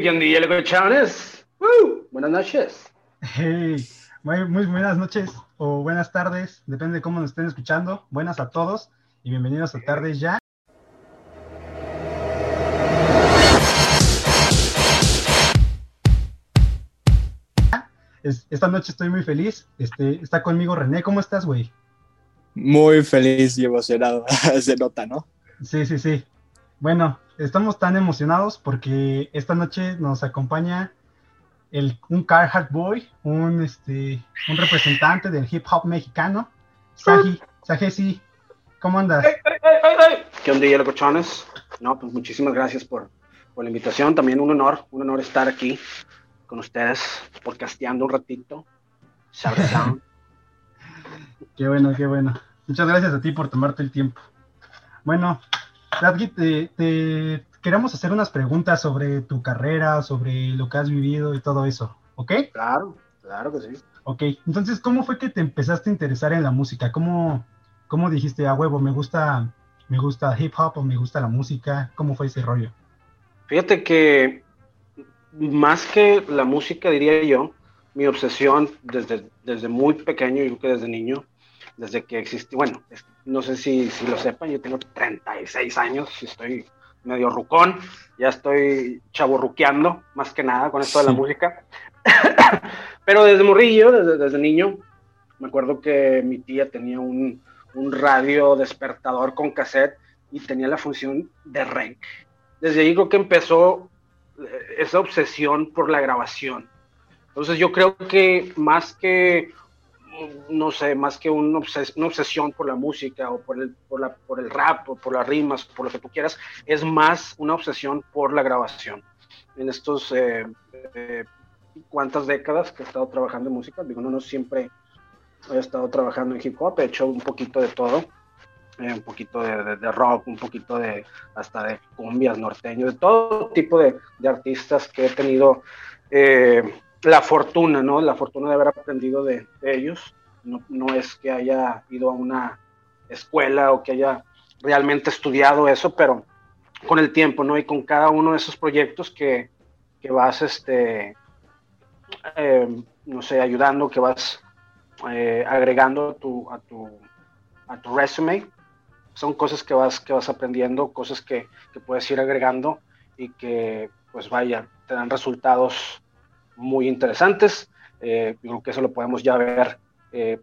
¿qué Chávez? Buenas noches. Hey, muy, muy buenas noches o buenas tardes, depende de cómo nos estén escuchando. Buenas a todos y bienvenidos a Tardes Ya. esta noche estoy muy feliz. Este, está conmigo René. ¿Cómo estás, güey? Muy feliz y emocionado. Se nota, ¿no? Sí, sí, sí. Bueno, estamos tan emocionados porque esta noche nos acompaña el, un Carhartt Boy, un, este, un representante del hip hop mexicano, Saji, Sajesi. ¿Cómo andas? ¿Qué onda, cochones? No, pues muchísimas gracias por, por la invitación. También un honor, un honor estar aquí con ustedes, podcasteando un ratito. qué bueno, qué bueno. Muchas gracias a ti por tomarte el tiempo. Bueno, Dadgi, te, queremos hacer unas preguntas sobre tu carrera, sobre lo que has vivido y todo eso, ¿ok? Claro, claro que sí. Ok, entonces, ¿cómo fue que te empezaste a interesar en la música? ¿Cómo, cómo dijiste, a huevo, me gusta, me gusta hip hop o me gusta la música? ¿Cómo fue ese rollo? Fíjate que más que la música, diría yo, mi obsesión desde, desde muy pequeño, yo creo que desde niño, desde que existí, bueno, no sé si, si lo sepan, yo tengo 36 años, estoy medio rucón, ya estoy chaborruqueando, más que nada, con esto de la música. Pero desde morrillo, desde, desde, niño, me acuerdo que mi tía tenía un, un radio despertador con cassette y tenía la función de rec. Desde ahí creo que empezó esa obsesión por la grabación. Entonces yo creo que más que, no sé, más que una, obsesión por la música o por el, por, el rap o por las rimas, por lo que tú quieras, es más una obsesión por la grabación. En estos eh, eh, cuantas décadas que he estado trabajando en música, digo, no, siempre he estado trabajando en hip hop, he hecho un poquito de todo eh, un poquito de, rock, un poquito de hasta de cumbias norteños, de todo tipo de, artistas que he tenido eh, la fortuna, ¿no? La fortuna de haber aprendido de, ellos. No, no, es que haya ido a una escuela o que haya realmente estudiado eso, pero con el tiempo, ¿no? Y con cada uno de esos proyectos que, que vas, este, eh, no sé, ayudando, que vas agregando a tu, a tu, a tu resume, son cosas que vas, que vas aprendiendo, cosas que, que puedes ir agregando y que, pues vaya, te dan resultados muy interesantes. Eh, yo creo que eso lo podemos ya ver eh,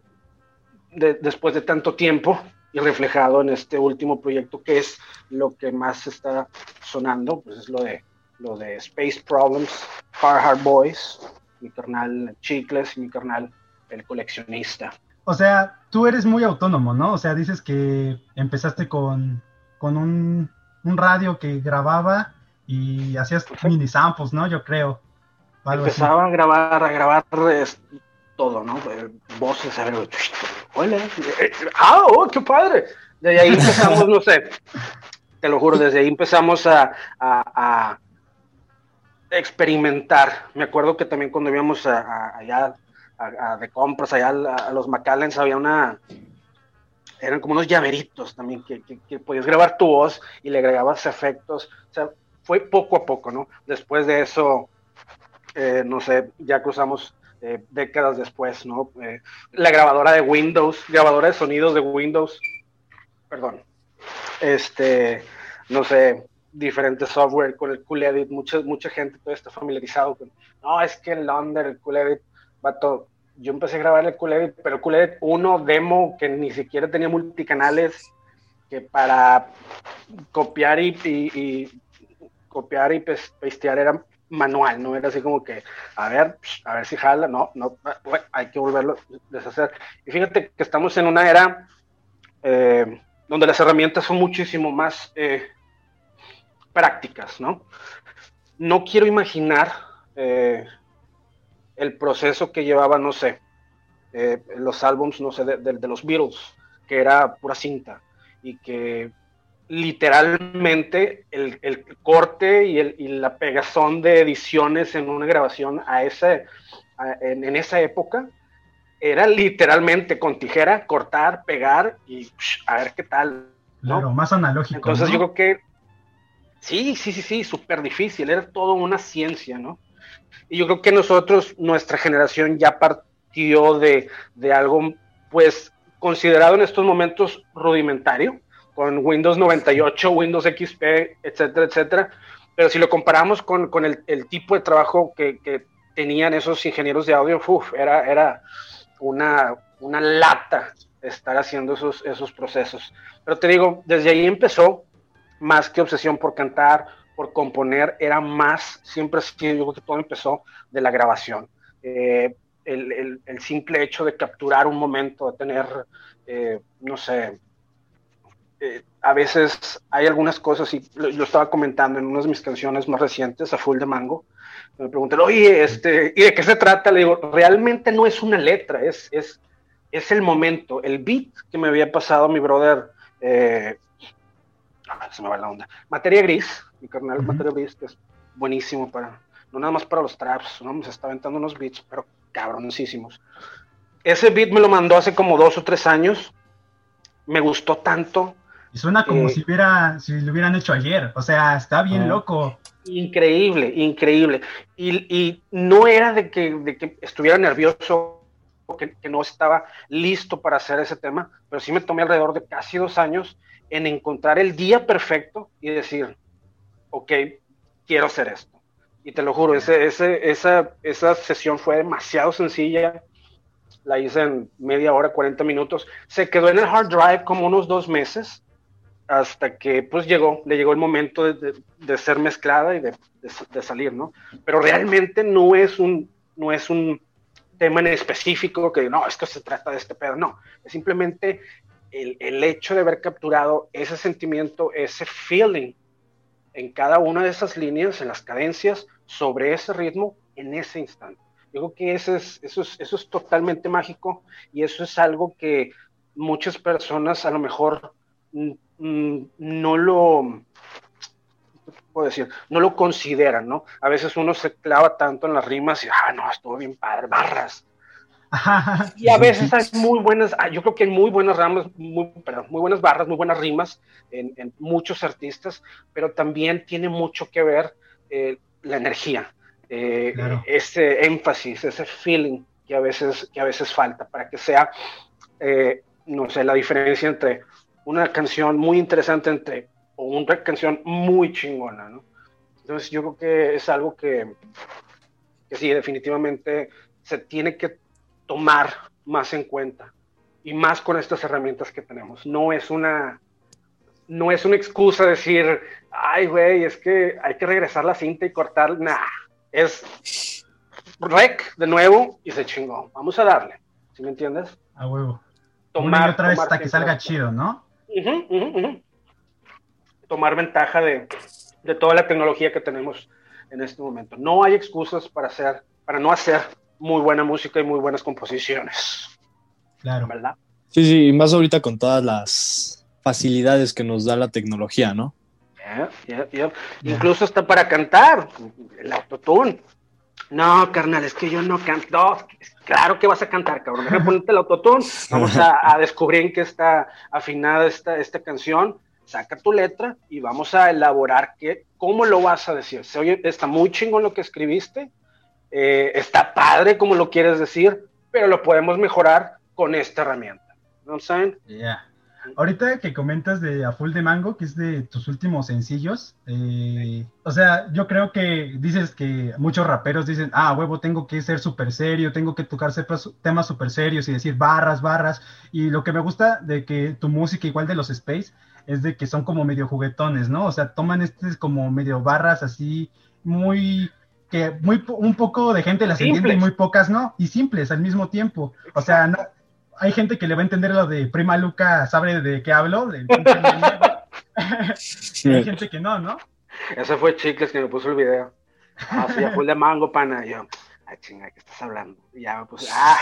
después de tanto tiempo y reflejado en este último proyecto que es lo que más está sonando, pues es lo de, lo de Space Problems, Hard Boys, mi carnal Chicles y mi carnal El Coleccionista o sea, tú eres muy autónomo, ¿no? O sea, dices que empezaste con, un, radio que grababa y hacías mini samples, ¿no? Yo creo. Empezaba a grabar, a grabar todo, ¿no? Voces, a ver, hola, ¡ah, oh, qué padre! Desde ahí empezamos, no sé, te lo juro, desde ahí empezamos a, a, experimentar. Me acuerdo que también cuando íbamos allá de compras allá a, los Macallens había una eran como unos llaveritos también que, que, podías grabar tu voz y le agregabas efectos o sea fue poco a poco no después de eso eh, no sé ya cruzamos eh, décadas después no eh, la grabadora de Windows grabadora de sonidos de Windows perdón este no sé diferentes software con el Cool Edit mucha mucha gente todavía está familiarizado con no es que el London el Cool Edit vato, yo empecé a grabar el Cool pero el Cool uno demo que ni siquiera tenía multicanales, que para copiar y, copiar y pastear era manual, no era así como que, a ver, a ver si jala, no, no, hay que volverlo a deshacer. Y fíjate que estamos en una era eh, donde las herramientas son muchísimo más eh, prácticas, ¿no? No quiero imaginar eh, el proceso que llevaba, no sé, los álbums, no sé, de, los Beatles, que era pura cinta, y que literalmente el, corte y, el, la pegazón de ediciones en una grabación a ese, en, esa época era literalmente con tijera cortar, pegar y a ver qué tal. Claro, más analógico. Entonces yo creo que Sí, sí, sí, sí, súper difícil, era todo una ciencia, ¿no? Y yo creo que nosotros, nuestra generación ya partió de, de algo, pues, considerado en estos momentos rudimentario, con Windows 98, Windows XP, etcétera, etcétera. Pero si lo comparamos con, con el, el, tipo de trabajo que, que, tenían esos ingenieros de audio, uf, era, era una, una lata estar haciendo esos, esos procesos. Pero te digo, desde ahí empezó, más que obsesión por cantar, por componer, era más, siempre sí, yo creo que todo empezó de la grabación. Eh, el, el, el, simple hecho de capturar un momento, de tener, eh, no sé, eh, a veces hay algunas cosas, y lo, lo, estaba comentando en una de mis canciones más recientes, a Full de Mango, me preguntan, oye, este, ¿y de qué se trata? Le digo, realmente no es una letra, es, es, es el momento, el beat que me había pasado mi brother, eh, se me va la onda, Materia Gris, mi carnal uh -huh. Materia Gris, que es buenísimo para, no nada más para los traps, ¿no? me está aventando unos beats, pero cabroncísimos. Ese beat me lo mandó hace como dos o tres años, me gustó tanto. Y suena como eh, si, hubiera, si lo hubieran hecho ayer, o sea, está bien loco. Increíble, increíble. Y, y no era de que, de que estuviera nervioso, que, que, no estaba listo para hacer ese tema, pero sí me tomé alrededor de casi dos años en encontrar el día perfecto y decir, ok, quiero hacer esto. Y te lo juro, ese, ese, esa, esa sesión fue demasiado sencilla, la hice en media hora, 40 minutos, se quedó en el hard drive como unos dos meses, hasta que pues llegó, le llegó el momento de, de, de ser mezclada y de, de, salir, ¿no? Pero realmente no es un, no es un tema en específico que no, esto se trata de este pedo, no, es simplemente el, el hecho de haber capturado ese sentimiento, ese feeling en cada una de esas líneas, en las cadencias, sobre ese ritmo, en ese instante. Yo creo que eso es, eso, es, eso es totalmente mágico y eso es algo que muchas personas a lo mejor mm, no lo, puedo decir, no lo consideran, ¿no? A veces uno se clava tanto en las rimas y, ah, no, estuvo bien padre, barras. y a veces hay muy buenas, ah, yo creo que hay muy buenas ramas, muy, perdón, muy buenas barras, muy buenas rimas en, en muchos artistas, pero también tiene mucho que ver eh, la energía, eh, claro. ese énfasis, ese feeling que a veces, que a veces falta para que sea, eh, no sé, la diferencia entre una canción muy interesante entre o una canción muy chingona, ¿no? Entonces yo creo que es algo que, que sí, definitivamente se tiene que tomar más en cuenta y más con estas herramientas que tenemos. No es una, no es una excusa decir, ay, güey, es que hay que regresar la cinta y cortar. Nah, es rec de nuevo y se chingó. Vamos a darle, ¿sí me entiendes? A huevo. Tomar, Una y otra vez hasta que salga chido, ¿no? Uh -huh, uh -huh. Tomar ventaja de, de toda la tecnología que tenemos en este momento. No hay excusas para hacer, para no hacer muy buena música y muy buenas composiciones. Claro. ¿Verdad? Sí, sí, y más ahorita con todas las facilidades que nos da la tecnología, ¿no? Yeah, yeah, yeah. Incluso hasta para cantar, el autotune. No, carnal, es que yo no canto. Claro que vas a cantar, cabrón. Deja ponerte el autotune. Vamos a, a, descubrir en qué está afinada esta, esta canción. Saca tu letra y vamos a elaborar qué, cómo lo vas a decir. Se oye, está muy chingón lo que escribiste, eh, está padre como lo quieres decir, pero lo podemos mejorar con esta herramienta. ¿No saben? Yeah. Ahorita que comentas de A Full de Mango, que es de tus últimos sencillos, eh, o sea, yo creo que dices que muchos raperos dicen, ah, huevo, tengo que ser súper serio, tengo que tocar temas súper serios y decir barras, barras, y lo que me gusta de que tu música, igual de los Space, es de que son como medio juguetones, ¿no? O sea, toman este como medio barras así, muy que muy un poco de gente las entiende y muy pocas no, y simples al mismo tiempo. O sea, no, hay gente que le va a entender lo de Prima Luca, sabe de qué hablo, de sí. hay gente que no, ¿no? Ese fue Chicles que me puso el video. Ah, sí, full de mango, pana. Y yo, ay, chinga, ¿qué estás hablando? Y ya me puse, ah.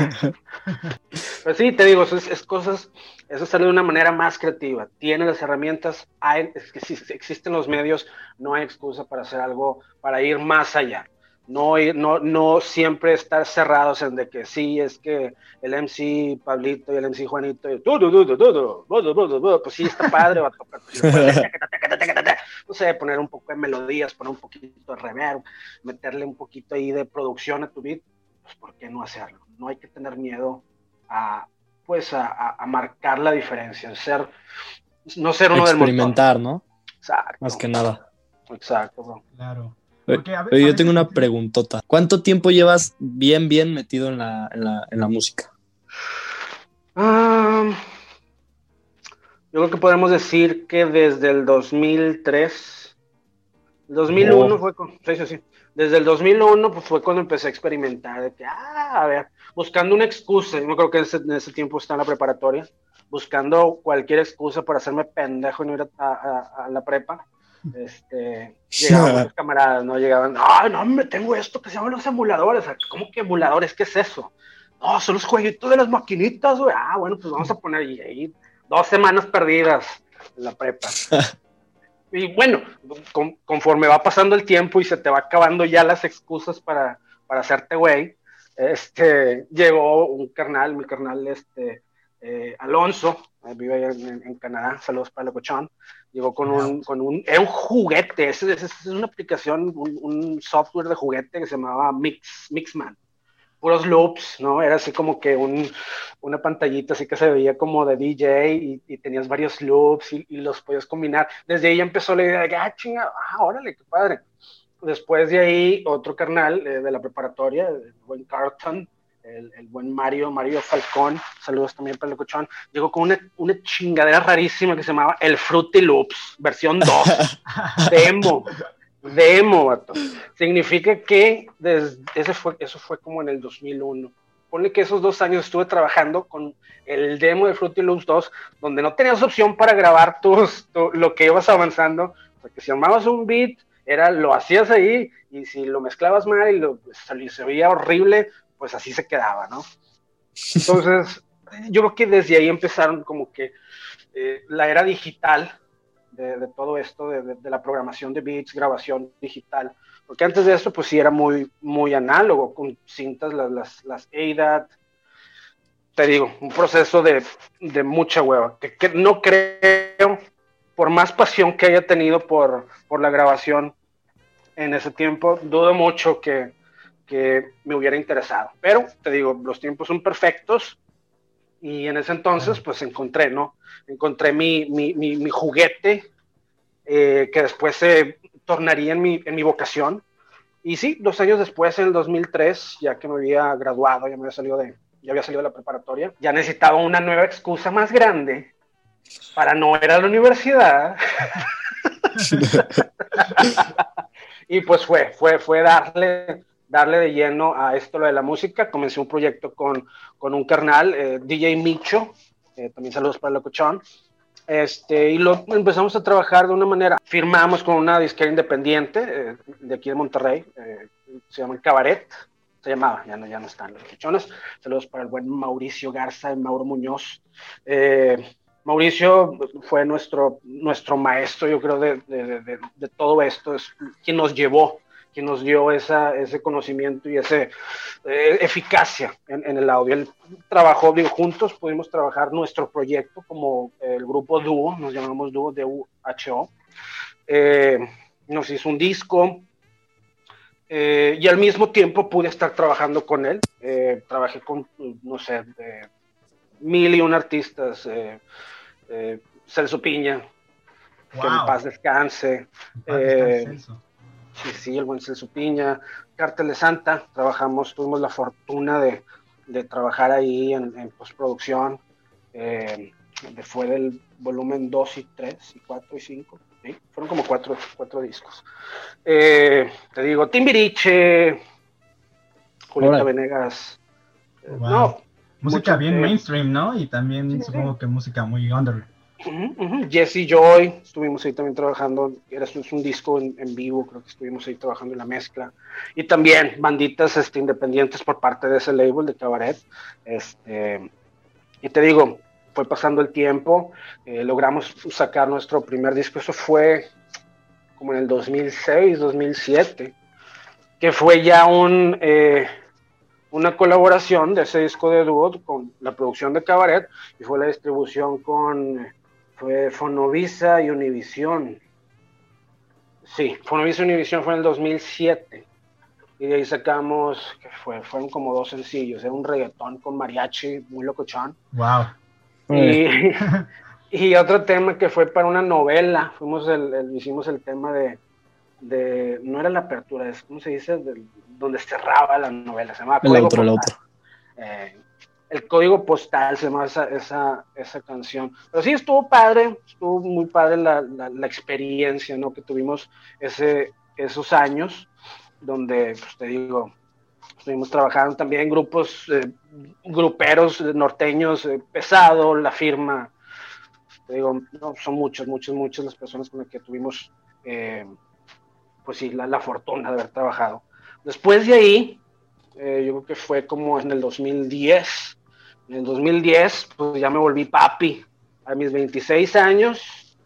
Pero sí, te digo, eso es, es cosas, eso sale de una manera más creativa. Tiene las herramientas, hay, es que si existen los medios, no hay excusa para hacer algo, para ir más allá no, no, no siempre estar cerrados en de que sí, es que el MC Pablito y el MC Juanito, y, du, du, du, pues sí, está padre, va a tocar. no sé, poner un poco de melodías, poner un poquito de reverb, meterle un poquito ahí de producción a tu beat, pues ¿por qué no hacerlo? No hay que tener miedo a, pues, a, marcar la diferencia, ser, no ser uno del Experimentar, ¿no? Exacto. Más que nada. Exacto, bro. Claro. Yo tengo una preguntota. ¿Cuánto tiempo llevas bien, bien metido en la, en la, en la música? Ah, yo creo que podemos decir que desde el 2003, 2001 fue con, sí, sí, sí. Desde el 2001 pues, fue cuando empecé a experimentar, de que, ah, a ver, buscando una excusa, yo creo que en ese, tiempo estaba en la preparatoria, buscando cualquier excusa para hacerme pendejo y no ir a, a la prepa este, llegaban los camaradas, ¿no? Llegaban, ay, no, me tengo esto que se llaman los emuladores. ¿Cómo que emuladores? ¿Qué es eso? No, son los jueguitos de las maquinitas, güey. Ah, bueno, pues vamos a poner ahí dos semanas perdidas en la prepa. y bueno, conforme va pasando el tiempo y se te va acabando ya las excusas para, para hacerte güey, este, llegó un carnal, mi carnal, este, eh, Alonso, eh, vive allá en, Canadá, saludos para el cochón, llegó con un, con un, era un juguete, es, es, una aplicación, un, software de juguete que se llamaba Mix, Mixman, puros loops, ¿no? Era así como que un, una pantallita así que se veía como de DJ y, tenías varios loops y, los podías combinar. Desde ahí empezó la idea de, ah, chinga, ah, órale, qué padre. Después de ahí, otro carnal eh, de la preparatoria, el buen Carlton, el, buen Mario, Mario Falcón, saludos también para el cochón, llegó con una, una, chingadera rarísima que se llamaba el Fruity Loops, versión 2, demo, demo, vato. Significa que desde, ese fue, eso fue como en el 2001. Ponle que esos dos años estuve trabajando con el demo de Fruity Loops 2, donde no tenías opción para grabar tus, lo que ibas avanzando, porque si armabas un beat, era, lo hacías ahí, y si lo mezclabas mal y lo, se veía horrible, pues así se quedaba, ¿no? Entonces, yo creo que desde ahí empezaron como que eh, la era digital de, todo esto, de, la programación de beats, grabación digital, porque antes de eso, pues sí era muy, muy análogo, con cintas, las, las, las te digo, un proceso de, mucha hueva, que, que, no creo, por más pasión que haya tenido por, por la grabación en ese tiempo, dudo mucho que, que me hubiera interesado. Pero te digo, los tiempos son perfectos y en ese entonces pues encontré, ¿no? Encontré mi, mi, mi, juguete eh, que después se tornaría en mi, en mi vocación. Y sí, dos años después, en el 2003, ya que me había graduado, ya me había salido de, ya había salido de la preparatoria, ya necesitaba una nueva excusa más grande para no ir a la universidad. y pues fue, fue, fue darle darle de lleno a esto lo de la música. Comencé un proyecto con, con un carnal, eh, DJ Micho, eh, también saludos para el locuchón. Este, y lo empezamos a trabajar de una manera. Firmamos con una disquera independiente eh, de aquí de Monterrey, se llama Cabaret, se llamaba, ya no, ya no están los locuchones. Saludos para el buen Mauricio Garza y Mauro Muñoz. Mauricio fue nuestro, nuestro maestro, yo creo, de, de, de, de todo esto, es quien nos llevó que nos dio esa, ese conocimiento y esa eh, eficacia en, el audio. Él trabajó, digo, juntos pudimos trabajar nuestro proyecto como el grupo Dúo, nos llamamos Dúo de UHO. Eh, nos hizo un disco eh, y al mismo tiempo pude estar trabajando con él. trabajé con, no sé, mil y un artistas. Celso Piña, que en paz descanse. Buen Celso Piña, Cártel de Santa, trabajamos, tuvimos la fortuna de, trabajar ahí en, postproducción, eh, fue del volumen 2 y 3 y 4 y 5, fueron como cuatro, cuatro discos. Eh, te digo, Timbiriche, Julieta Venegas, eh, no, música bien mainstream, ¿no? Y también supongo que música muy under. Jesse Joy, estuvimos ahí también trabajando, era un disco en, vivo, creo que estuvimos ahí trabajando en la mezcla. Y también banditas este, independientes por parte de ese label de Cabaret. Este, y te digo, fue pasando el tiempo, eh, logramos sacar nuestro primer disco, eso fue como en el 2006, 2007, que fue ya un, eh, una colaboración de ese disco de dúo con la producción de Cabaret y fue la distribución con fue Fonovisa y Univisión. Sí, Fonovisa Univision fue en el 2007. Y de ahí sacamos, que fue? Fueron como dos sencillos. Era un reggaetón con mariachi, muy locochón. Wow. Y, y otro tema que fue para una novela. Fuimos el, hicimos el tema de, de, no era la apertura, es como se dice, donde cerraba la novela. Se llamaba El otro, el otro. Eh, el código postal se llama esa, esa, esa, canción. Pero sí, estuvo padre, estuvo muy padre la, la, experiencia ¿no? que tuvimos ese, esos años, donde, pues te digo, estuvimos trabajando también en grupos, eh, gruperos norteños, eh, pesado, la firma. Te digo, no, son muchas, muchas, muchas las personas con las que tuvimos, eh, pues sí, la, la fortuna de haber trabajado. Después de ahí, yo creo que fue como en el 2010, en el 2010, pues ya me volví papi. A mis 26 años,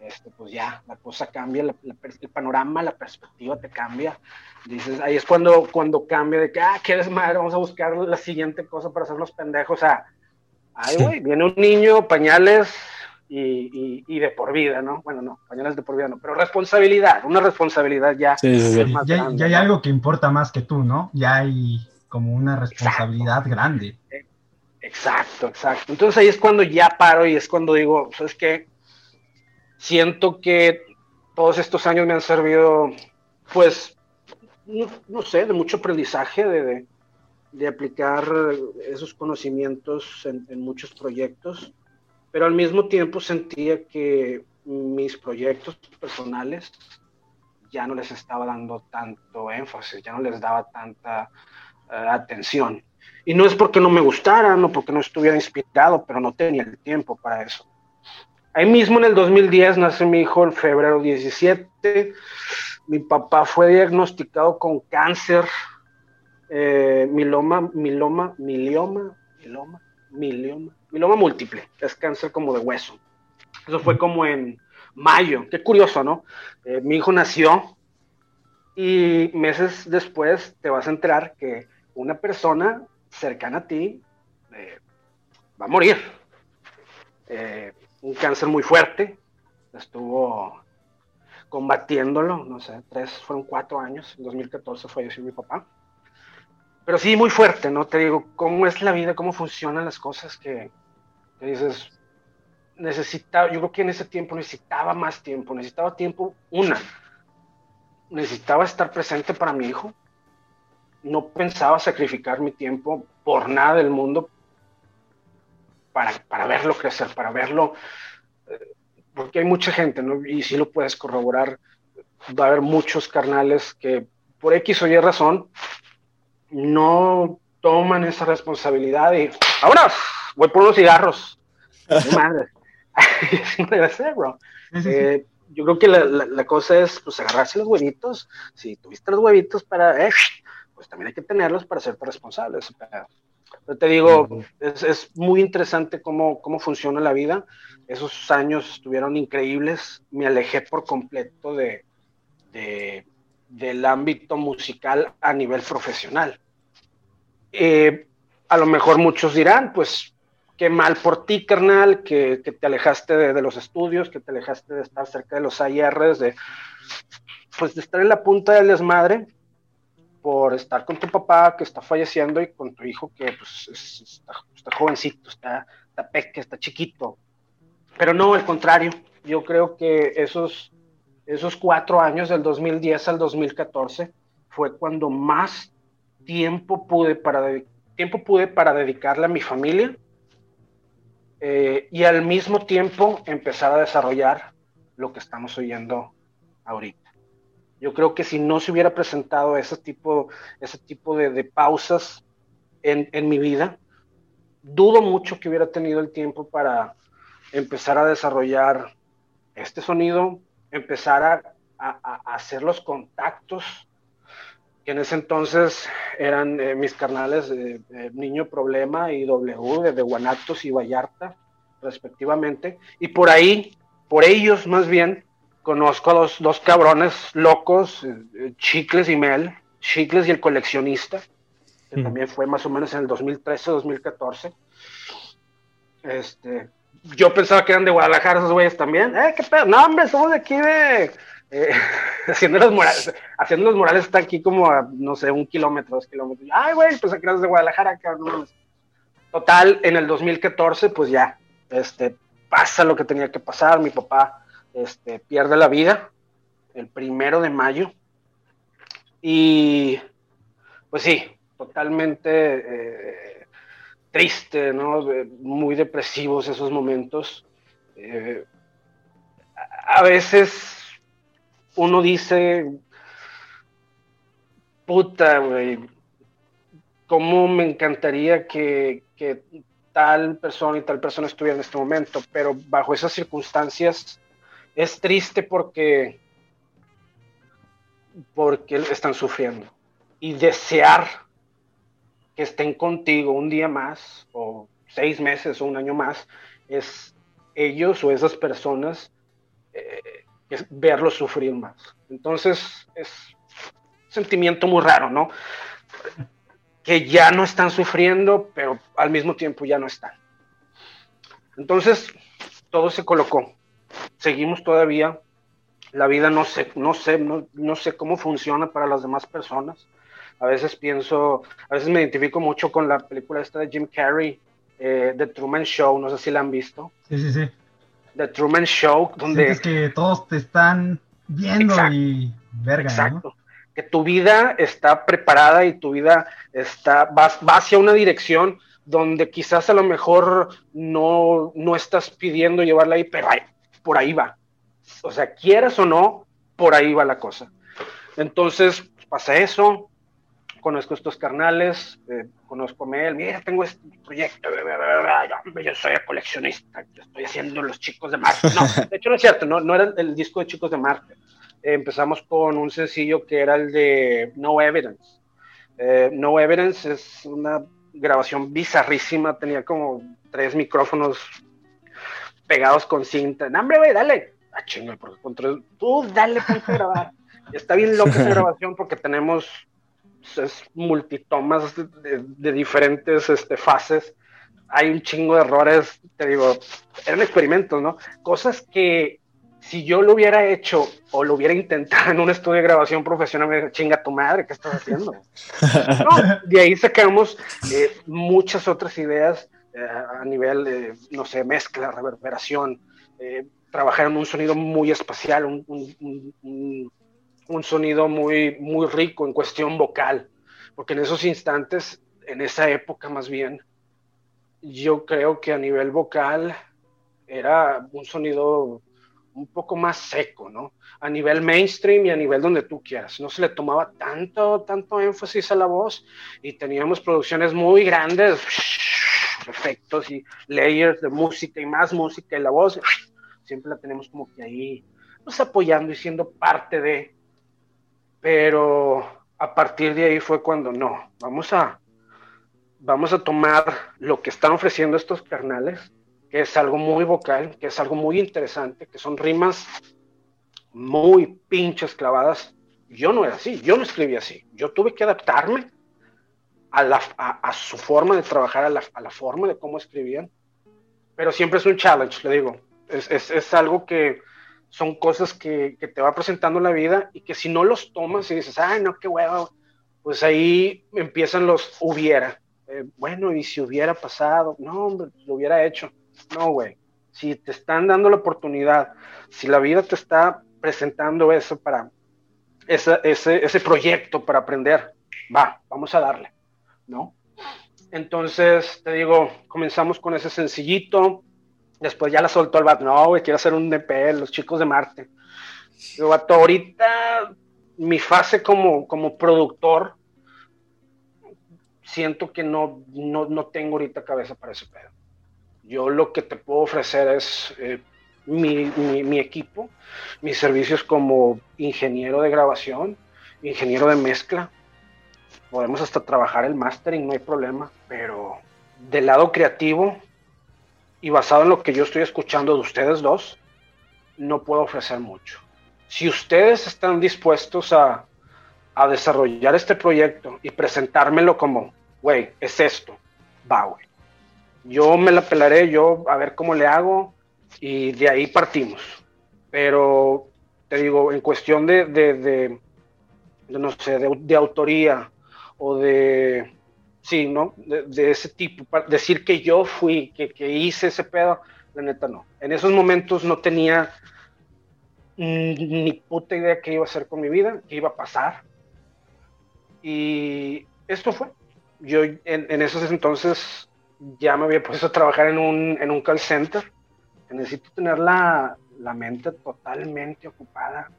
este, pues ya la cosa cambia, el panorama, la perspectiva te cambia. Dices, ahí es cuando, cuando cambia de que, ah, quieres madre, vamos a buscar la siguiente cosa para hacer los pendejos. O sea, ay, güey, viene un niño, pañales y, y, de por vida, ¿no? Bueno, no, pañales de por vida no, pero responsabilidad, una responsabilidad ya. ya, ya, hay algo que importa más que tú, ¿no? Ya hay como una responsabilidad grande. Exacto, exacto. Entonces ahí es cuando ya paro y es cuando digo, ¿sabes qué? Siento que todos estos años me han servido, pues, no, sé, de mucho aprendizaje, de, aplicar esos conocimientos en, muchos proyectos, pero al mismo tiempo sentía que mis proyectos personales ya no les estaba dando tanto énfasis, ya no les daba tanta uh, atención. Y no es porque no me gustara, no porque no estuviera inspirado, pero no tenía el tiempo para eso. Ahí mismo en el 2010 nace mi hijo en febrero 17. Mi papá fue diagnosticado con cáncer, eh, miloma, miloma, milioma, miloma, milioma, miloma múltiple, es cáncer como de hueso. Eso fue como en mayo. Qué curioso, ¿no? Eh, mi hijo nació y meses después te vas a enterar que una persona cercana a ti eh, va a morir. Eh, un cáncer muy fuerte, estuvo combatiéndolo, no sé, tres, fueron cuatro años, en 2014 falleció mi papá. Pero sí, muy fuerte, ¿no? Te digo, cómo es la vida, cómo funcionan las cosas que, que dices, necesitaba, yo creo que en ese tiempo necesitaba más tiempo, necesitaba tiempo, una, necesitaba estar presente para mi hijo, no pensaba sacrificar mi tiempo por nada del mundo para, para verlo crecer, para verlo, eh, porque hay mucha gente, ¿no? Y si lo puedes corroborar, va a haber muchos carnales que por X o Y razón no toman esa responsabilidad y ahora voy por unos cigarros. Madre. no debe ser, bro. Eh, yo creo que la, la, cosa es pues agarrarse los huevitos. Si tuviste los huevitos para, eh, pues también hay que tenerlos para serte responsables. Pero te digo, es, es, muy interesante cómo, cómo funciona la vida. Esos años estuvieron increíbles. Me alejé por completo de, de del ámbito musical a nivel profesional. Eh, a lo mejor muchos dirán, pues qué mal por ti, carnal, que, que te alejaste de, de, los estudios, que te alejaste de estar cerca de los AIRs, de, pues de estar en la punta del desmadre por estar con tu papá que está falleciendo y con tu hijo que pues, está, está, jovencito, está, está peque, está chiquito. Pero no, al contrario, yo creo que esos, esos cuatro años, del 2010 al 2014, fue cuando más tiempo pude para, tiempo pude para dedicarle a mi familia eh, y al mismo tiempo empezar a desarrollar lo que estamos oyendo ahorita. Yo creo que si no se hubiera presentado ese tipo, ese tipo de, de pausas en, en, mi vida, dudo mucho que hubiera tenido el tiempo para empezar a desarrollar este sonido, empezar a, a, a hacer los contactos que en ese entonces eran eh, mis carnales eh, eh, Niño Problema y W de, Guanatos y Vallarta, respectivamente, y por ahí, por ellos más bien, conozco a los dos cabrones locos, eh, Chicles y Mel, Chicles y el coleccionista, que mm. también fue más o menos en el 2013-2014. Este, yo pensaba que eran de Guadalajara esos güeyes también. Eh, qué pedo. No, hombre, somos de aquí de, eh, haciendo los morales, haciendo los morales está aquí como a, no sé, un kilómetro, dos kilómetros. Ay, güey, pues aquí eres de Guadalajara, cabrón. Total, en el 2014, pues ya, este, pasa lo que tenía que pasar. Mi papá, este, pierde la vida el primero de mayo. Y, pues sí, totalmente eh, triste, ¿no? Muy depresivos esos momentos. Eh, a veces uno dice, puta, güey, cómo me encantaría que, tal persona y tal persona estuviera en este momento, pero bajo esas circunstancias es triste porque, porque están sufriendo. Y desear que estén contigo un día más, o seis meses, o un año más, es ellos o esas personas eh, verlos sufrir más. Entonces es un sentimiento muy raro, ¿no? Que ya no están sufriendo, pero al mismo tiempo ya no están. Entonces todo se colocó. Seguimos todavía. La vida no sé, no sé, no, sé cómo funciona para las demás personas. A veces pienso, a veces me identifico mucho con la película esta de Jim Carrey, eh, The Truman Show, no sé si la han visto. Sí, sí, sí. The Truman Show, donde... Es que todos te están viendo y verga, Exacto. Que tu vida está preparada y tu vida está, va, hacia una dirección donde quizás a lo mejor no, no estás pidiendo llevarla ahí, pero por ahí va. O sea, quieras o no, por ahí va la cosa. Entonces, pasa eso, conozco estos carnales, eh, conozco a Mel, mira, tengo este proyecto, yo, soy coleccionista, estoy haciendo los chicos de Marte. No, de hecho no es cierto, no, no era el disco de chicos de Marte. Eh, empezamos con un sencillo que era el de No Evidence. Eh, no Evidence es una grabación bizarrísima, tenía como tres micrófonos pegados con cinta. No, hombre, güey, dale. Ah, chinga, porque control. Tú dale, para grabar. Está bien loca esa grabación porque tenemos es multitomas de, diferentes este, fases. Hay un chingo de errores, te digo, eran experimentos, ¿no? Cosas que si yo lo hubiera hecho o lo hubiera intentado en un estudio de grabación profesional, me chinga tu madre, ¿qué estás haciendo? de ahí sacamos eh, muchas otras ideas a nivel, no sé, mezcla, reverberación, eh, trabajar en un sonido muy espacial, un, un, un sonido muy, muy rico en cuestión vocal, porque en esos instantes, en esa época más bien, yo creo que a nivel vocal era un sonido un poco más seco, ¿no? A nivel mainstream y a nivel donde tú quieras. No se le tomaba tanto, tanto énfasis a la voz y teníamos producciones muy grandes, efectos y layers de música y más música y la voz. Siempre la tenemos como que ahí, pues apoyando y siendo parte de, pero a partir de ahí fue cuando no, vamos a, vamos a tomar lo que están ofreciendo estos carnales, que es algo muy vocal, que es algo muy interesante, que son rimas muy pinches clavadas. Yo no era así, yo no escribí así, yo tuve que adaptarme a, su forma de trabajar, a la, forma de cómo escribían, pero siempre es un challenge, le digo, es, es, algo que son cosas que, te va presentando la vida y que si no los tomas y dices, ay, no, qué huevo, pues ahí empiezan los hubiera. Eh, bueno, y si hubiera pasado, no, hombre, lo hubiera hecho. No, güey. Si te están dando la oportunidad, si la vida te está presentando eso para ese, ese proyecto para aprender, va, vamos a darle, ¿no? Entonces, te digo, comenzamos con ese sencillito, Después ya la soltó el vato. No, güey, quiero hacer un DP, los chicos de Marte. Digo, ahorita mi fase como, como productor, siento que no, no, tengo ahorita cabeza para ese pedo. Yo lo que te puedo ofrecer es eh, mi, mi, equipo, mis servicios como ingeniero de grabación, ingeniero de mezcla. Podemos hasta trabajar el mastering, no hay problema, pero del lado creativo, y basado en lo que yo estoy escuchando de ustedes dos, no puedo ofrecer mucho. Si ustedes están dispuestos a, desarrollar este proyecto y presentármelo como, güey, es esto, va, güey. Yo me la pelaré, yo a ver cómo le hago y de ahí partimos. Pero te digo, en cuestión de, de, de, no sé, de, autoría o de, sí, ¿no? De, ese tipo, decir que yo fui, que, que hice ese pedo, la neta no. En esos momentos no tenía ni puta idea qué iba a hacer con mi vida, qué iba a pasar. Y esto fue. Yo en, en esos entonces ya me había puesto a trabajar en un, en un call center. Necesito tener la, la mente totalmente ocupada.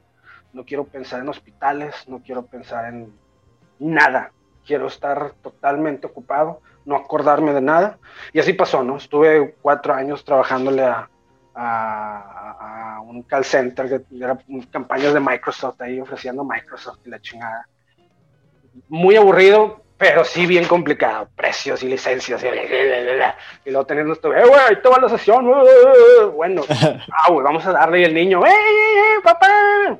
No quiero pensar en hospitales, no quiero pensar en nada. Quiero estar totalmente ocupado, no acordarme de nada. Y así pasó, ¿no? Estuve cuatro años trabajándole a, a, un call center que era campañas de Microsoft ahí ofreciendo Microsoft y la chingada. Muy aburrido, pero sí bien complicado. Precios y licencias y, y luego teniendo esto, eh, güey, ahí te va la sesión. Bueno, ah, vamos a darle el niño, ¡eh, eh, eh, papá!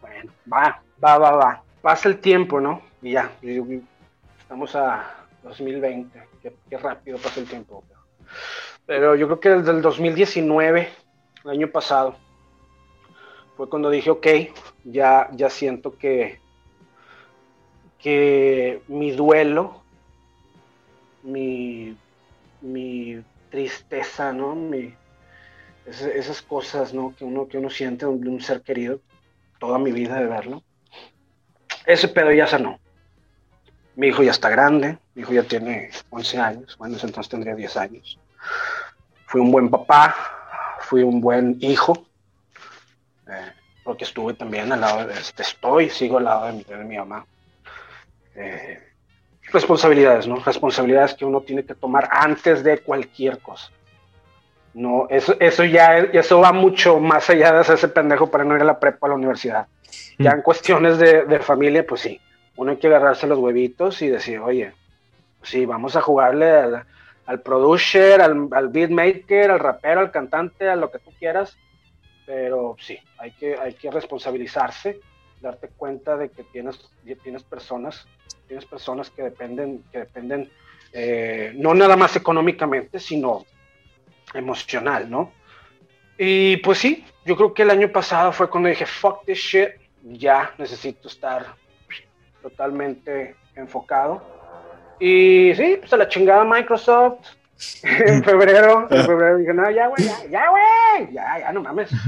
Bueno, va, va, va, va. Pasa el tiempo, ¿no? Y ya, estamos a 2020. Qué, rápido pasa el tiempo. Pero yo creo que desde el 2019, el año pasado, fue cuando dije, ok, ya, ya siento que, que mi duelo, mi, mi tristeza, ¿no? Mi, esas, cosas, ¿no? Que uno, que uno siente de un ser querido, toda mi vida de verlo. Ese pedo ya sanó. Mi hijo ya está grande, mi hijo ya tiene 11 años, bueno, entonces tendría 10 años fui un buen papá, fui un buen hijo, eh, porque estuve también al lado de, este, estoy, sigo al lado de mi, mamá. Eh, responsabilidades, ¿no? Responsabilidades que uno tiene que tomar antes de cualquier cosa. No, eso, eso ya, eso va mucho más allá de hacer ese pendejo para no ir a la prepa a la universidad. Ya en cuestiones de, de familia, pues sí, uno hay que agarrarse los huevitos y decir, oye, sí, vamos a jugarle a, al producer, al, al beatmaker, al rapero, al cantante, a lo que tú quieras, pero sí, hay que, hay que responsabilizarse, darte cuenta de que tienes, tienes personas, tienes personas que dependen, que dependen eh, no nada más económicamente, sino emocional, ¿no? Y pues sí, yo creo que el año pasado fue cuando dije, fuck this shit, ya necesito estar totalmente enfocado y sí, pues a la chingada Microsoft. en febrero, en febrero dije, no, ya, güey, ya, ya, güey, ya, ya, no mames.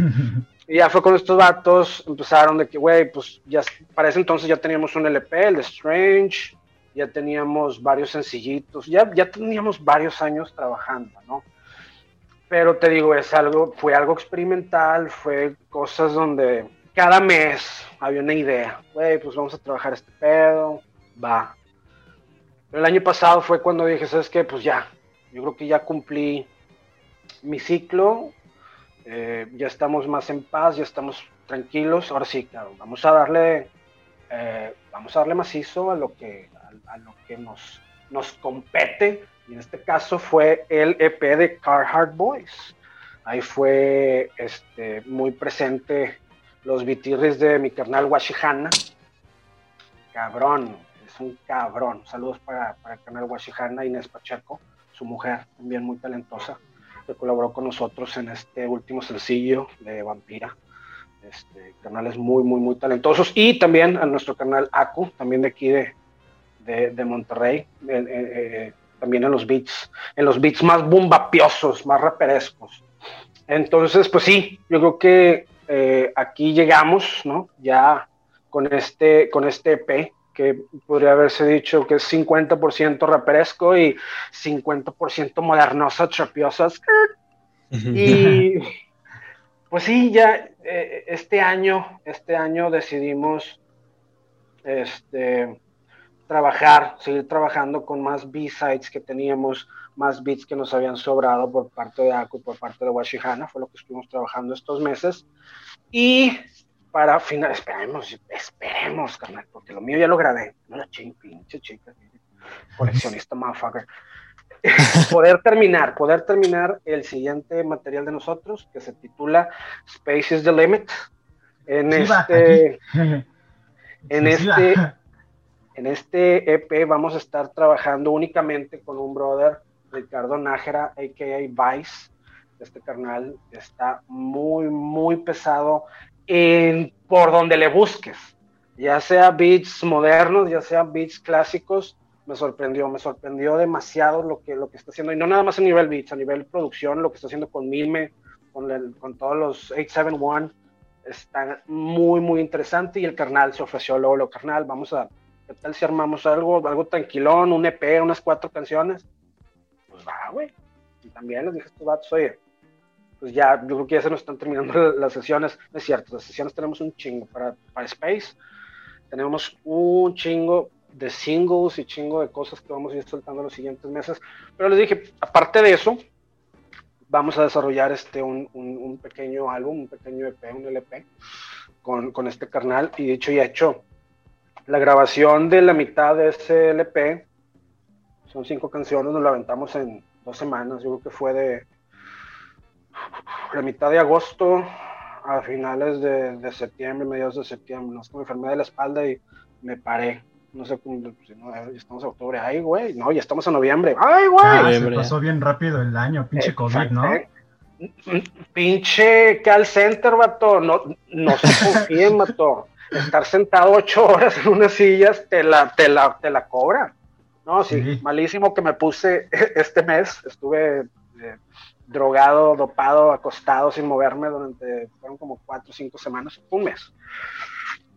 Y ya fue con estos datos, empezaron de que, güey, pues ya, para ese entonces ya teníamos un LP, el de Strange, ya teníamos varios sencillitos, ya, ya teníamos varios años trabajando, ¿no? Pero te digo, es algo, fue algo experimental, fue cosas donde cada mes había una idea, güey, pues vamos a trabajar este pedo, va, el año pasado fue cuando dije, ¿sabes qué? Pues ya, yo creo que ya cumplí mi ciclo, eh, ya estamos más en paz, ya estamos tranquilos, ahora sí, claro, vamos a darle, eh, vamos a darle macizo a lo que, a, lo que nos, nos compete, y en este caso fue el EP de Carhartt Boys. Ahí fue este, muy presente los bitirris de mi carnal Washihana. Cabrón, un cabrón. Saludos para, para el canal Washihana, Inés Pacheco, su mujer, también muy talentosa, que colaboró con nosotros en este último sencillo de Vampira. Este, canales muy, muy, muy talentosos. Y también a nuestro canal ACU, también de aquí de, de, Monterrey, eh, eh, eh, también en los beats, en los beats más bumbapiosos, más raperescos. Entonces, pues sí, yo creo que aquí llegamos, ¿no? Ya con este, con este EP que podría haberse dicho que es 50% raperesco y 50% modernosa, trapiosas. Y pues sí, ya eh, este año, este año decidimos este, trabajar, seguir trabajando con más B-sides que teníamos, más beats que nos habían sobrado por parte de Aku y por parte de Washihana, fue lo que estuvimos trabajando estos meses. Y para final, esperemos, esperemos, carnal, porque lo mío ya lo grabé. No la ching, pinche chica, coleccionista motherfucker. poder terminar, poder terminar el siguiente material de nosotros que se titula Space is the Limit. En este, en este, en este EP vamos a estar trabajando únicamente con un brother, Ricardo Nájera, a.k.a. Vice. Este carnal está muy, muy pesado en, por donde le busques, ya sea beats modernos, ya sea beats clásicos, me sorprendió, me sorprendió demasiado lo que, lo que está haciendo, y no nada más a nivel beats, a nivel producción, lo que está haciendo con Milme, con, con todos los 871, está muy, muy interesante, y el carnal se ofreció luego, lo carnal, vamos a, ¿qué tal si armamos algo, algo tranquilón, un EP, unas cuatro canciones? Pues va, güey, y también les dije a estos vatos, oye, pues ya, yo creo que ya se nos están terminando las sesiones, no es cierto, las sesiones tenemos un chingo para, para Space, tenemos un chingo de singles y chingo de cosas que vamos a ir soltando en los siguientes meses. Pero les dije, aparte de eso, vamos a desarrollar este un, un, pequeño álbum, un pequeño EP, un LP con, con, este carnal. Y dicho y hecho, la grabación de la mitad de ese LP son cinco canciones, nos la aventamos en dos semanas. Yo creo que fue de la mitad de agosto a finales de, de septiembre, mediados de septiembre. No es que me enfermé de la espalda y me paré no sé cómo, pues, no, estamos en octubre, ay, güey, no, ya estamos en noviembre, ay, güey. Ah, se pasó bien rápido el año, pinche COVID, ¿no? Pinche call center, vato, no, no se confíen, vato. Estar sentado ocho horas en unas sillas te la, te la, te la cobra. No, sí, malísimo que me puse este mes, estuve eh, drogado, dopado, acostado, sin moverme durante, fueron como cuatro o cinco semanas, un mes.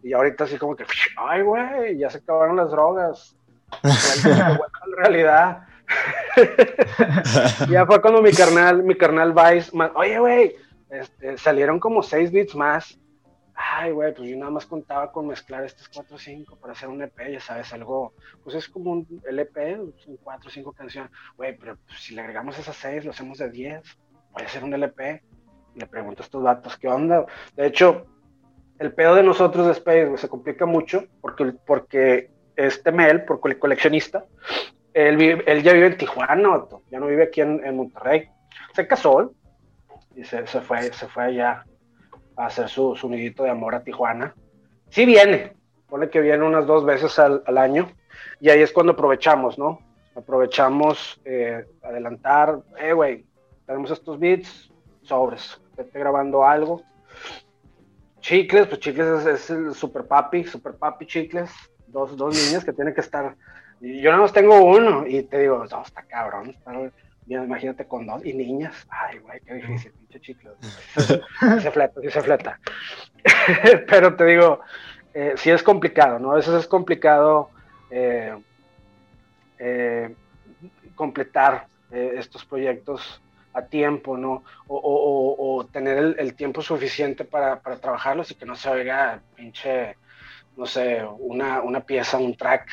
Y ahorita así como que, ay, güey, ya se acabaron las drogas. en realidad. ya fue cuando mi carnal, mi carnal Vice, oye, güey, este, salieron como seis bits más. Ay, güey, pues yo nada más contaba con mezclar estos cuatro o cinco para hacer un EP, ya sabes, algo, pues es como un LP, son cuatro o cinco canciones. Güey, pero pues, si le agregamos esas seis, lo hacemos de diez, voy a hacer un LP. le pregunto a estos datos, ¿qué onda? De hecho, el pedo de nosotros de Space se complica mucho porque, porque este Mel, porque el coleccionista, él, él ya vive en Tijuana, ya no vive aquí en, Monterrey. Se casó y se, fue, se fue allá a hacer su, su nidito de amor a Tijuana. Sí viene, pone que viene unas dos veces al, año y ahí es cuando aprovechamos, ¿no? Aprovechamos eh, adelantar, eh, güey, tenemos estos beats, sobres, esté grabando algo Chicles, pues Chicles es, el super papi, super papi Chicles, dos, dos niñas que tienen que estar. Yo nada más tengo uno y te digo, no, está cabrón, bien, imagínate con dos y niñas. Ay, güey, qué difícil, pinche Chicles. se fleta, sí se fleta. Pero te digo, eh, sí es complicado, ¿no? A veces es complicado eh, eh, completar estos proyectos a tiempo, ¿no? O, tener el, tiempo suficiente para, trabajarlos y que no se oiga pinche, no sé, una, una pieza, un track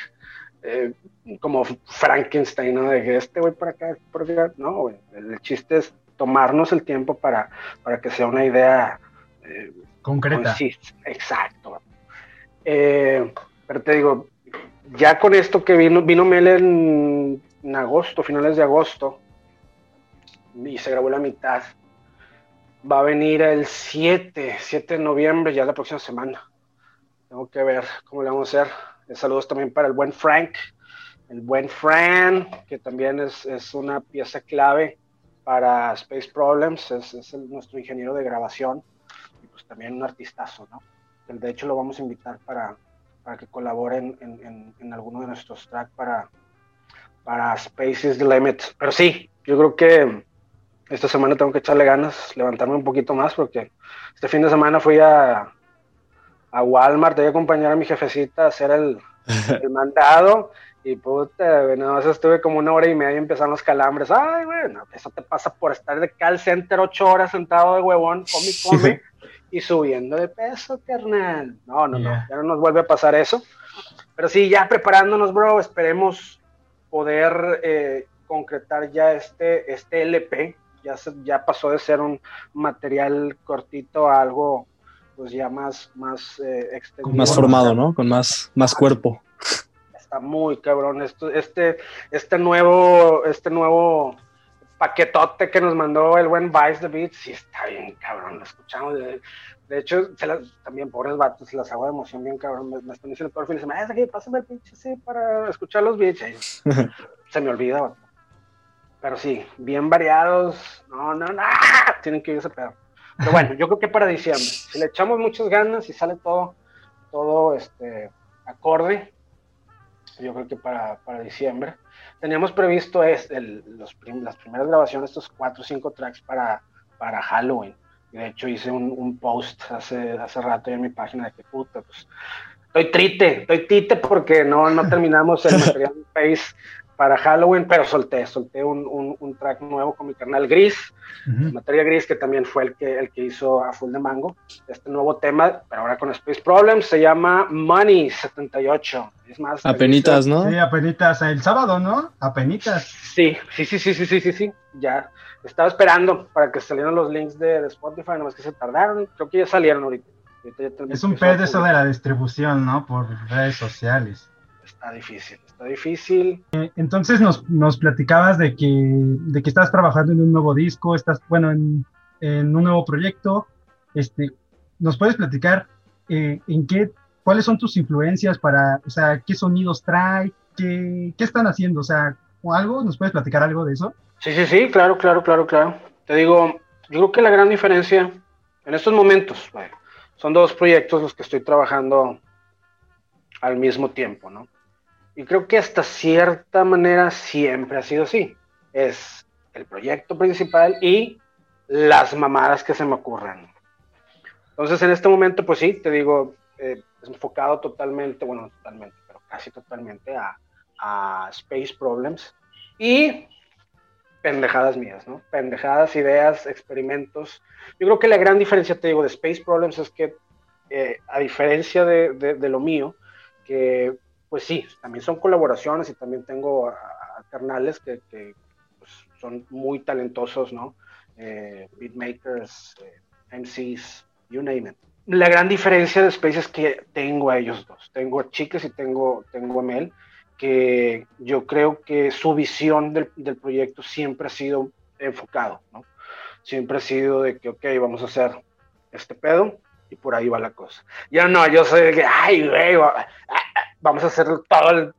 eh, como Frankenstein, ¿no? De que este voy para acá, por acá. No, El chiste es tomarnos el tiempo para, para que sea una idea eh, concreta. Exacto. Eh, pero te digo, ya con esto que vino, vino Mel en agosto, finales de agosto, y se grabó la mitad. Va a venir el 7, 7 de noviembre, ya la próxima semana. Tengo que ver cómo le vamos a hacer. Saludos también para el buen Frank, el buen Fran, que también es, es una pieza clave para Space Problems, es, es nuestro ingeniero de grabación y pues también un artistazo, ¿no? De hecho lo vamos a invitar para, para que colaboren en, en, en alguno de nuestros tracks para, para Space is the Limit. Pero sí, yo creo que esta semana tengo que echarle ganas, levantarme un poquito más, porque este fin de semana fui a, a Walmart, voy a acompañar a mi jefecita a hacer el, el mandado. Y puta, nada más estuve como una hora y media y empezaron los calambres. Ay, bueno, eso te pasa por estar de call center ocho horas sentado de huevón, come come, y subiendo de peso, carnal. No, no, no, ya no nos vuelve a pasar eso. Pero sí, ya preparándonos, bro, esperemos poder eh, concretar ya este, este LP ya, ya pasó de ser un material cortito a algo pues ya más, más eh, extendido. Más formado, ¿no? Con más, más cuerpo. Está muy cabrón. Esto, este, este nuevo, este nuevo paquetote que nos mandó el buen Vice the Beats, sí está bien cabrón, lo escuchamos. De, hecho, también pobres vatos, se las hago de emoción bien cabrón. Me, están diciendo todo el fin de semana, aquí, pásame el pinche sí para escuchar los beats. se me olvida, pero sí, bien variados. No, no, no. Tienen que irse pedo. Pero bueno, yo creo que para diciembre, si le echamos muchas ganas y sale todo, todo este, acorde, yo creo que para, para diciembre. Teníamos previsto es los las primeras grabaciones, estos cuatro o cinco tracks para, para Halloween. De hecho, hice un, post hace, hace rato en mi página de que puta, pues estoy triste, estoy triste porque no, no terminamos el material de Face para Halloween, pero solté, solté un, un, un track nuevo con mi canal Gris, Materia Gris, que también fue el que, el que hizo a Full de Mango, este nuevo tema, pero ahora con Space Problems, se llama Money 78. Es más, apenitas, ¿no? Sí, apenitas, el sábado, ¿no? Apenitas. Sí, sí, sí, sí, sí, sí, sí, sí, ya. Estaba esperando para que salieran los links de, de Spotify, nomás que se tardaron, creo que ya salieron ahorita. es un pedo eso de la distribución, ¿no? Por redes sociales. Está difícil difícil. Eh, entonces nos, nos, platicabas de que, de que estás trabajando en un nuevo disco, estás, bueno, en, en un nuevo proyecto. Este, ¿Nos puedes platicar eh, en qué, cuáles son tus influencias para, o sea, qué sonidos trae, qué, qué están haciendo, o sea, o algo, ¿nos puedes platicar algo de eso? Sí, sí, sí, claro, claro, claro, claro. Te digo, yo creo que la gran diferencia en estos momentos, son dos proyectos los que estoy trabajando al mismo tiempo, ¿no? Y creo que hasta cierta manera siempre ha sido así. Es el proyecto principal y las mamadas que se me ocurran. Entonces, en este momento, pues sí, te digo, eh, enfocado totalmente, bueno, totalmente, pero casi totalmente a, a Space Problems y pendejadas mías, ¿no? Pendejadas, ideas, experimentos. Yo creo que la gran diferencia, te digo, de Space Problems es que, eh, a diferencia de, de, de, lo mío, que pues sí, también son colaboraciones y también tengo alternales que, pues, son muy talentosos, ¿no? Eh, beatmakers, eh, MCs, you name it. La gran diferencia de Space es que tengo a ellos dos, tengo a Chicas y tengo, tengo a Mel, que yo creo que su visión del, del proyecto siempre ha sido enfocado, ¿no? Siempre ha sido de que, ok, vamos a hacer este pedo y por ahí va la cosa. Ya no, yo soy de que, ay, güey, vamos a hacer todo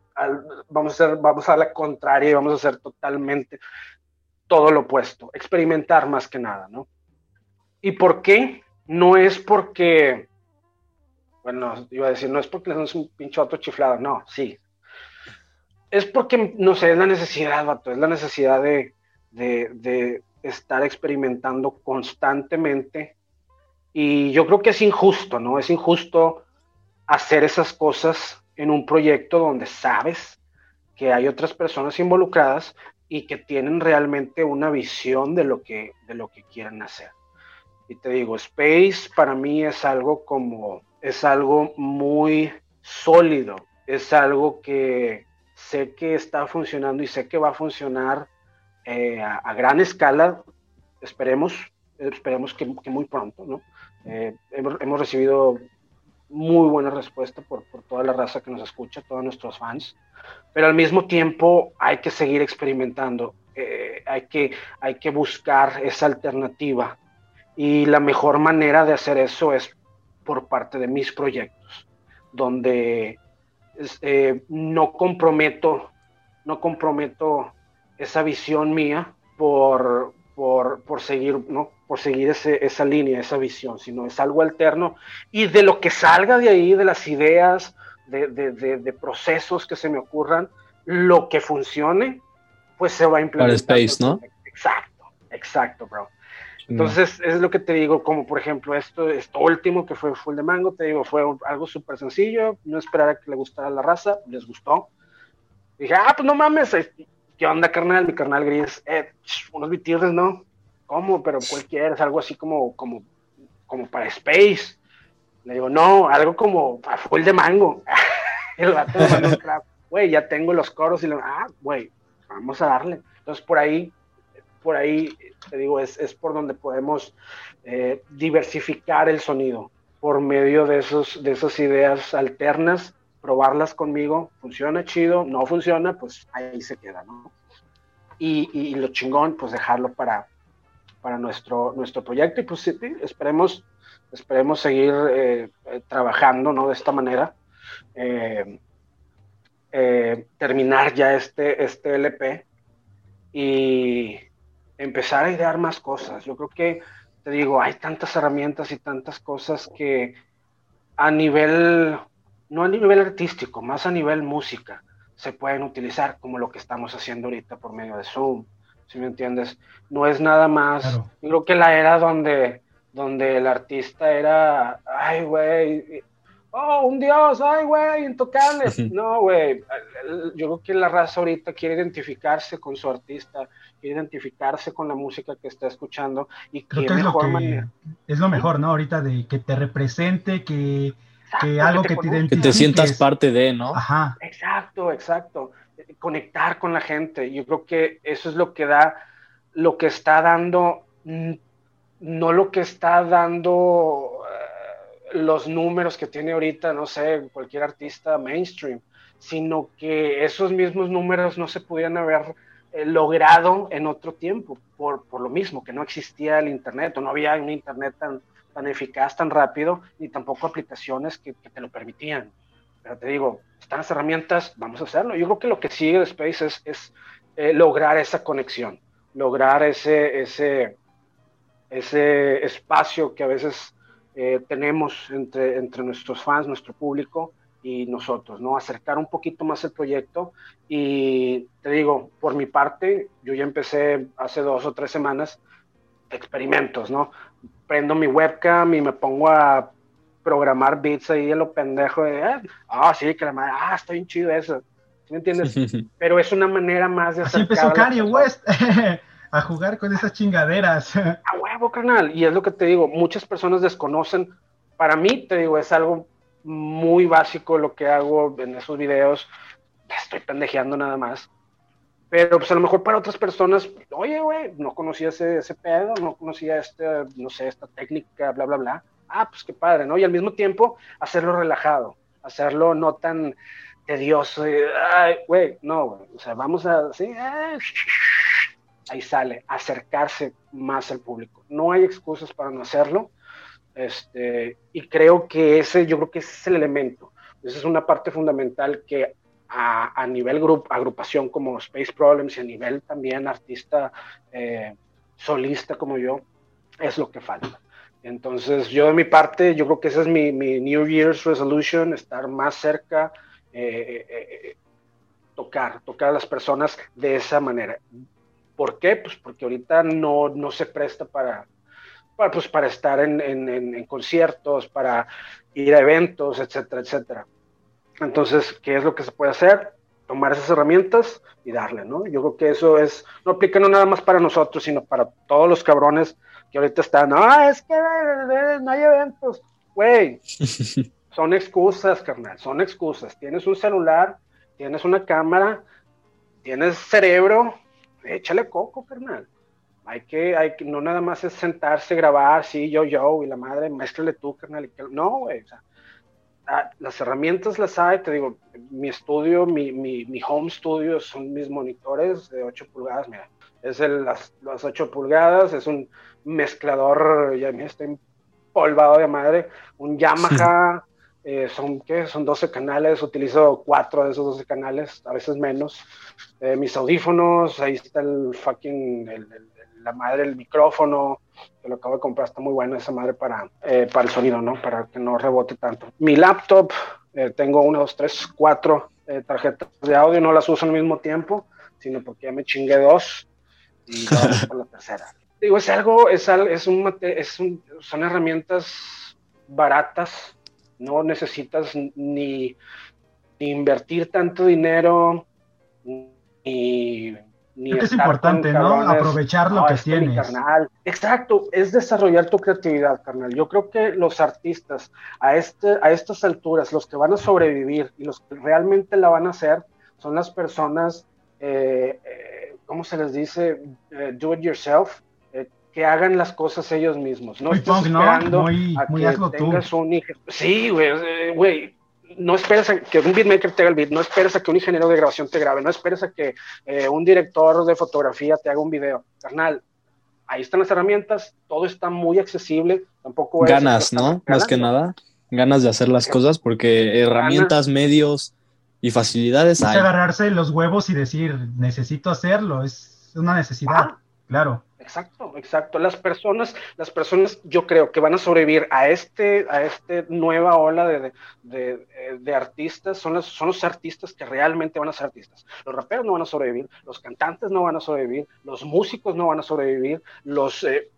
vamos a hacer, vamos a la contraria y vamos a hacer totalmente todo lo opuesto, experimentar más que nada, ¿no? ¿Y por qué? No es porque, bueno, iba a decir, no es porque le un pinche otro chiflado, no, sí. Es porque, no sé, es la necesidad, vato, es la necesidad de, de estar experimentando constantemente. Y yo creo que es injusto, ¿no? Es injusto hacer esas cosas en un proyecto donde sabes que hay otras personas involucradas y que tienen realmente una visión de lo que, de lo que quieren hacer. Y te digo, Space para mí es algo como, es algo muy sólido, es algo que sé que está funcionando y sé que va a funcionar eh, a, gran escala, esperemos, esperemos que, muy pronto, ¿no? Eh, hemos, hemos, recibido muy buena respuesta por, por, toda la raza que nos escucha, todos nuestros fans, pero al mismo tiempo hay que seguir experimentando, eh, hay, que, hay que buscar esa alternativa. Y la mejor manera de hacer eso es por parte de mis proyectos, donde eh, no comprometo, no comprometo esa visión mía por, por, por seguir, ¿no? por seguir ese, esa línea, esa visión, sino es algo alterno y de lo que salga de ahí, de las ideas, de, de, de, procesos que se me ocurran, lo que funcione, pues se va a implementar. Para Space, ¿no? Exacto, exacto, bro. Entonces, es lo que te digo, como por ejemplo esto, esto último que fue Full de Mango, te digo, fue algo súper sencillo, no esperaba que le gustara la raza, les gustó. Dije, ah, pues no mames, ¿qué onda, carnal? Mi carnal gris, eh, unos bitirres, ¿no? ¿Cómo? Pero cualquiera, es algo así como, como, como para Space. Le digo, no, algo como a full de mango. el vato me güey, ya tengo los coros y le ah, güey, vamos a darle. Entonces por ahí, por ahí, te digo, es, es por donde podemos eh, diversificar el sonido por medio de, esos, de esas ideas alternas probarlas conmigo, funciona chido, no funciona, pues ahí se queda, ¿no? Y, lo chingón, pues dejarlo para, para nuestro, nuestro proyecto y pues sí, esperemos, esperemos seguir eh, eh, trabajando, ¿no? De esta manera. Eh, terminar ya este, este LP y empezar a idear más cosas. Yo creo que te digo, hay tantas herramientas y tantas cosas que a nivel, no a nivel artístico, más a nivel música, se pueden utilizar como lo que estamos haciendo ahorita por medio de Zoom, si me entiendes? No es nada más, yo creo que la era donde, donde el artista era, ay, güey, oh, un dios, ay, güey, intocable. No, güey, yo creo que la raza ahorita quiere identificarse con su artista, quiere identificarse con la música que está escuchando y creo que es lo, que, es lo mejor, ¿no? Ahorita de que te represente, que, que algo que te, identifique. Que te sientas parte de, ¿no? Ajá. Exacto, exacto. Conectar con la gente. Yo creo que eso es lo que da, lo que está dando, no lo que está dando los números que tiene ahorita, no sé, cualquier artista mainstream, sino que esos mismos números no se pudieran haber eh, logrado en otro tiempo, por, por, lo mismo, que no existía el Internet o no había un Internet tan, tan eficaz, tan rápido, ni tampoco aplicaciones que, te lo permitían. Pero te digo, están las herramientas, vamos a hacerlo. Yo creo que lo que sigue de Space es, es eh, lograr esa conexión, lograr ese, ese, ese espacio que a veces eh, tenemos entre, entre nuestros fans, nuestro público y nosotros, ¿no? Acercar un poquito más el proyecto y te digo, por mi parte, yo ya empecé hace dos o tres semanas experimentos, ¿no? Prendo mi webcam y me pongo a programar beats ahí en lo pendejo de, ah, ah sí, que la madre, ah, está bien chido eso. ¿Me entiendes? Pero es una manera más de Así empezó Kanye West. a jugar con esas chingaderas. A huevo, canal. Y es lo que te digo, muchas personas desconocen. Para mí, te digo, es algo muy básico lo que hago en esos videos. Estoy pendejeando nada más. Pero pues a lo mejor para otras personas, oye, güey, no conocía ese, ese pedo, no conocía este, no sé, esta técnica, bla, bla, bla. Ah, pues qué padre, ¿no? Y al mismo tiempo hacerlo relajado, hacerlo no tan tedioso. Ay, güey, no, güey. O sea, vamos a, sí, eh, ahí sale, acercarse más al público. No hay excusas para no hacerlo. Este, y creo que ese, yo creo que ese es el elemento. Esa es una parte fundamental que a, nivel grup, agrupación como Space Problems y a nivel también artista eh, solista como yo, es lo que falta. Entonces, yo de mi parte, yo creo que ese es mi, New Year's resolution, estar más cerca, eh, eh, tocar, tocar a las personas de esa manera. ¿Por qué? Pues porque ahorita no, no se presta para, para, pues para estar en, en, en, conciertos, para ir a eventos, etcétera, etcétera. Entonces, ¿qué es lo que se puede hacer? Tomar esas herramientas y darle, ¿no? Yo creo que eso es, no aplica no nada más para nosotros, sino para todos los cabrones que ahorita están, ah, es que no hay eventos. Güey, son excusas, carnal, son excusas. Tienes un celular, tienes una cámara, tienes cerebro, échale coco, carnal. Hay que, hay que, no nada más es sentarse, grabar, sí, yo, yo, y la madre, mézclale tú, carnal. No, güey, o sea, las herramientas las hay, te digo, mi estudio, mi, mi, mi, home studio son mis monitores de 8 pulgadas, mira, es el, las, las 8 pulgadas, es un mezclador, ya me está empolvado de madre, un Yamaha, eh, son, ¿qué? Son 12 canales, utilizo 4 de esos 12 canales, a veces menos. Eh, mis audífonos, ahí está el fucking, la madre del micrófono, que lo acabo de comprar, está muy buena esa madre para, eh, para el sonido, ¿no? Para que no rebote tanto. Mi laptop, tengo 1, 2, 3, 4 tarjetas de audio, no las uso al mismo tiempo, sino porque ya me chingué dos y por la tercera. Digo, es algo, es, es, un, es un, son herramientas baratas, no necesitas ni, invertir tanto dinero, ni... ni es importante, ¿no? Aprovechar lo que tienes. Carnal. Exacto, es desarrollar tu creatividad, carnal. Yo creo que los artistas a, este, a estas alturas, los que van a sobrevivir y los que realmente la van a hacer, son las personas, eh, eh, ¿cómo se les dice? Eh, do it yourself que hagan las cosas ellos mismos. No esperando muy, a que tengas un Sí, güey, güey. No esperes a que un beatmaker te haga el beat, no esperes a que un ingeniero de grabación te grabe, no esperes a que eh, un director de fotografía te haga un video. Carnal, ahí están las herramientas, todo está muy accesible, tampoco Ganas, ¿no? Más que nada, ganas de hacer las cosas porque herramientas, medios y facilidades hay. agarrarse los huevos y decir, necesito hacerlo, es una necesidad, claro Exacto, exacto. Las personas, las personas, yo creo que van a sobrevivir a este, a este nueva ola de, de, de, artistas, son los, son los artistas que realmente van a ser artistas. Los raperos no van a sobrevivir, los cantantes no van a sobrevivir, los músicos no van a sobrevivir, los eh,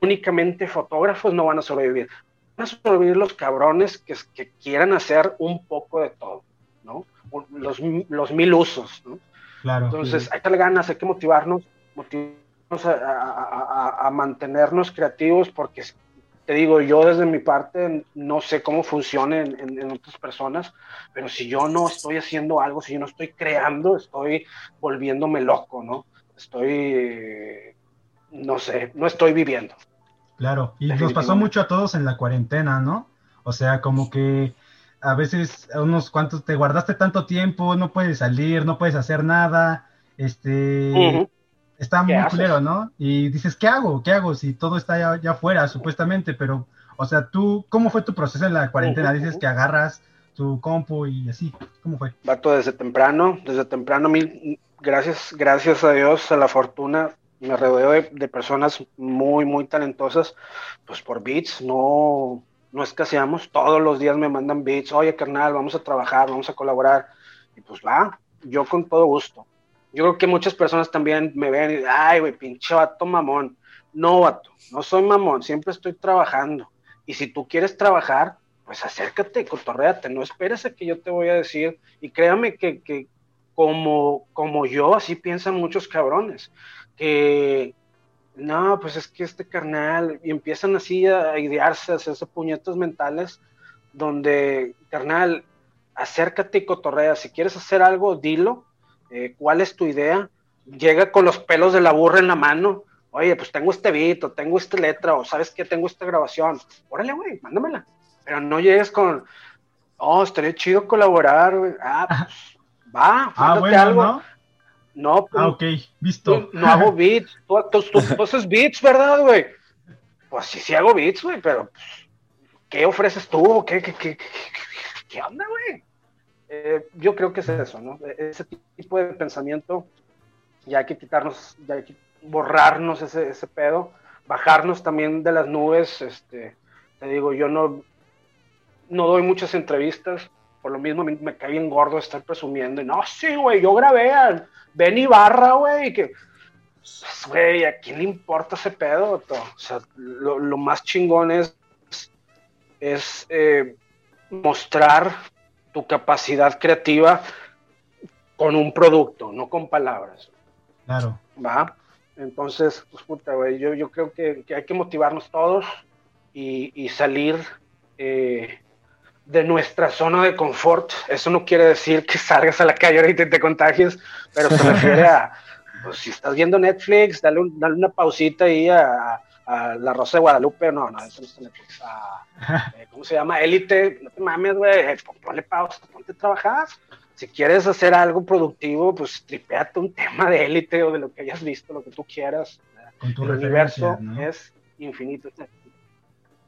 únicamente fotógrafos no van a sobrevivir. Van a sobrevivir los cabrones que, que quieran hacer un poco de todo, ¿no? Los, los mil usos, ¿no? Claro. Entonces, hay que darle ganas, hay que motivarnos, motivarnos a, mantenernos creativos porque te digo, yo desde mi parte no sé cómo funciona en, otras personas, pero si yo no estoy haciendo algo, si yo no estoy creando, estoy volviéndome loco, ¿no? Estoy, no sé, no estoy viviendo. Claro, y nos pasó mucho a todos en la cuarentena, ¿no? O sea, como que a veces unos cuantos te guardaste tanto tiempo, no puedes salir, no puedes hacer nada, este, está muy culero, ¿no? Y dices, ¿qué hago? ¿Qué hago si todo está ya, ya afuera, supuestamente? Pero, o sea, tú, ¿cómo fue tu proceso en la cuarentena? Dices que agarras tu compu y así, ¿cómo fue? Vato, desde temprano, desde temprano, mil, gracias, gracias a Dios, a la fortuna, me rodeo de, de personas muy, muy talentosas, pues por beats, no, no escaseamos, todos los días me mandan beats, oye carnal, vamos a trabajar, vamos a colaborar, y pues va, yo con todo gusto. Yo creo que muchas personas también me ven y ay, güey, pinche vato mamón. No, vato, no soy mamón, siempre estoy trabajando. Y si tú quieres trabajar, pues acércate, cotorréate, no esperes a que yo te voy a decir. Y créame que, que como, como yo, así piensan muchos cabrones, que no, pues es que este carnal, y empiezan así a idearse, a hacerse puñetos mentales, donde, carnal, acércate y cotorrea, si quieres hacer algo, dilo, eh, ¿cuál es tu idea? Llega con los pelos de la burra en la mano, oye, pues tengo este beat, o tengo esta letra, o sabes que tengo esta grabación, órale, güey, mándamela, pero no llegues con, oh, estaría chido colaborar, güey, ah, pues, va, ah, bueno, algo. ¿no? No, pues, ah, ok, visto. No, hago beats. Tú, haces beats, ¿verdad, güey? Pues sí, sí hago beats, güey, pero pues, ¿qué ofreces tú? ¿Qué, qué, qué, qué, qué onda, güey? Eh, yo creo que es eso, ¿no? E-, ese tipo de pensamiento, ya hay que quitarnos, ya hay que borrarnos ese, pedo, bajarnos también de las nubes, este, te digo, yo no, no doy muchas entrevistas, por lo mismo me, cae bien gordo estar presumiendo, y no, sí, güey, yo grabé a Ben Ibarra, güey, que, pues, güey, ¿a quién le importa ese pedo? O sea, lo, lo más chingón es, es eh, mostrar tu capacidad creativa con un producto, no con palabras. Claro. ¿Va? Entonces, pues puta, güey, yo, yo creo que, hay que motivarnos todos y, salir eh, de nuestra zona de confort. Eso no quiere decir que salgas a la calle ahorita y te contagies, pero se refiere a, pues si estás viendo Netflix, dale, dale una pausita ahí a, a La Rosa de Guadalupe, no, no, eso no está Netflix, eh, ¿cómo se llama? Élite, no te mames, güey, eh, ponle pausa, ponte a trabajar. Si quieres hacer algo productivo, pues tripeate un tema de élite o de lo que hayas visto, lo que tú quieras. el universo es infinito.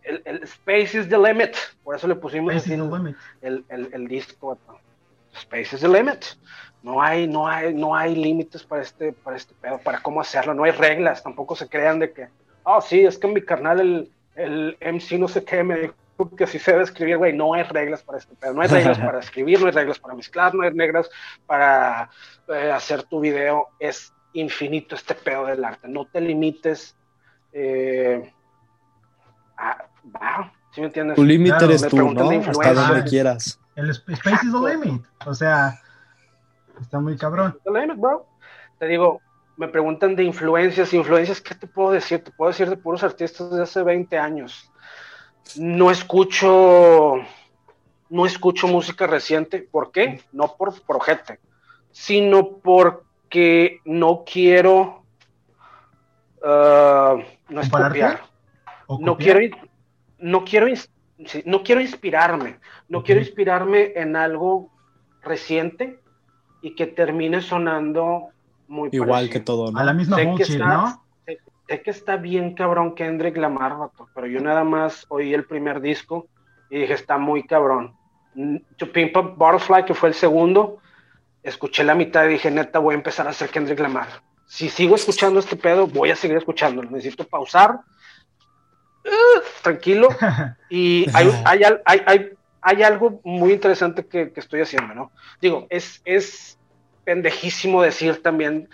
El, el, Space is the limit, por eso le pusimos así el, el, el, disco. Space is the limit. No hay, no hay, no hay límites para este, para este pedo, para cómo hacerlo. No hay reglas. Tampoco se crean de que oh, sí, es que mi carnal, el, el MC no sé qué, me dijo que así se debe escribir, güey, no hay reglas para esto, pero no hay reglas para escribir, no hay reglas para mezclar, no hay reglas para eh, hacer tu video, es infinito este pedo del arte, no te limites eh, a, ¿sí me entiendes? Tu límite eres tú, ¿no? Hasta donde quieras. El space is the limit, o sea, está muy cabrón. The limit, bro. Te digo, me preguntan de influencias, influencias, ¿qué te puedo decir? Te puedo decir de puros artistas de hace 20 años. No escucho, no escucho música reciente. ¿Por qué? No por projete, sino porque no quiero uh, no copiar. No quiero, no quiero, no quiero inspirarme. No quiero inspirarme en algo reciente y que termine sonando Igual que todo, ¿no? A la misma sé ¿no? Sé, que está bien cabrón Kendrick Lamar, pero yo nada más oí el primer disco y dije, está muy cabrón. To Pimp Up Butterfly, que fue el segundo, escuché la mitad y dije, neta, voy a empezar a hacer Kendrick Lamar. si sigo escuchando este pedo, voy a seguir escuchándolo. Necesito pausar, uh, tranquilo. Y hay, hay, hay, hay, algo muy interesante que, que, estoy haciendo, ¿no? Digo, es, es pendejísimo decir también,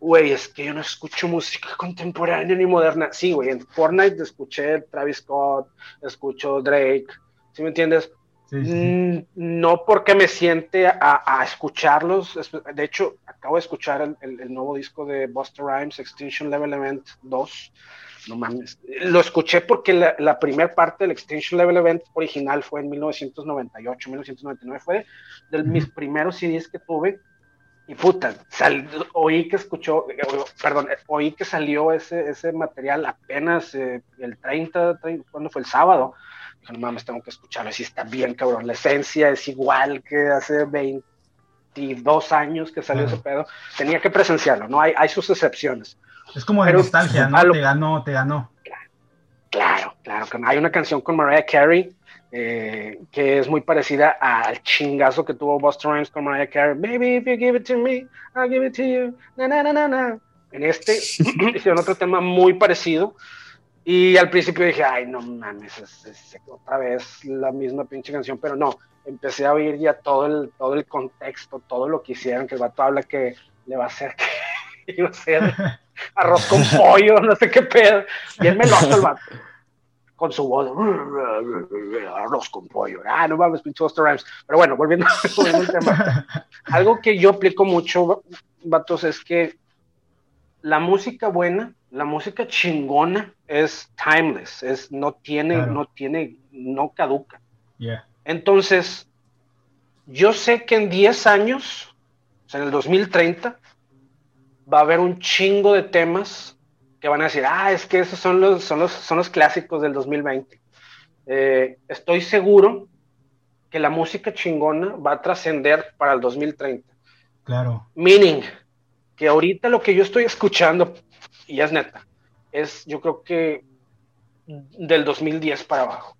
güey, es que yo no escucho música contemporánea ni moderna. Sí, güey, en Fortnite escuché Travis Scott, escucho Drake, ¿sí me entiendes? Mm, no porque me siente a, escucharlos. De hecho, acabo de escuchar el, nuevo disco de Buster Rhymes, Extinction Level Event 2. No mames. Lo escuché porque la, primera parte del Extinction Level Event original fue en 1998, 1999. Fue de mis primeros CDs que tuve. Y puta, oí que escuchó, perdón, oí que salió ese, ese material apenas eh, el 30, 30, ¿cuándo fue? El sábado no mames, tengo que escucharlo, así está bien, cabrón. La esencia es igual que hace 22 años que salió ese pedo. Tenía que presenciarlo, ¿no? Hay, hay sus excepciones. Es como de nostalgia, ¿no? Te ganó, te ganó. Claro, claro, que hay una canción con Mariah Carey eh, que es muy parecida al chingazo que tuvo Buster Rhymes con Mariah Carey. Baby, if you give it to me, I'll give it to you. Na, na, na, na, En este hicieron otro tema muy parecido. Y al principio dije, ay, no mames, es, otra vez la misma pinche canción, pero no, empecé a oír ya todo el, todo el contexto, todo lo que hicieron, que el vato habla que le va a hacer, que iba a hacer arroz con pollo, no sé qué pedo, bien meloso el vato, con su voz, arroz con pollo, ah, no mames, pinche Buster Rhymes, pero bueno, volviendo, volviendo al tema, algo que yo aplico mucho, vatos, es que la música buena la música chingona es timeless, es, no tiene, no tiene, no caduca. Entonces, yo sé que en 10 años, o sea, en el 2030, va a haber un chingo de temas que van a decir, ah, es que esos son los, son los, son los clásicos del 2020. Eh, estoy seguro que la música chingona va a trascender para el 2030. Claro. Meaning, que ahorita lo que yo estoy escuchando y es neta, es yo creo que del 2010 para abajo.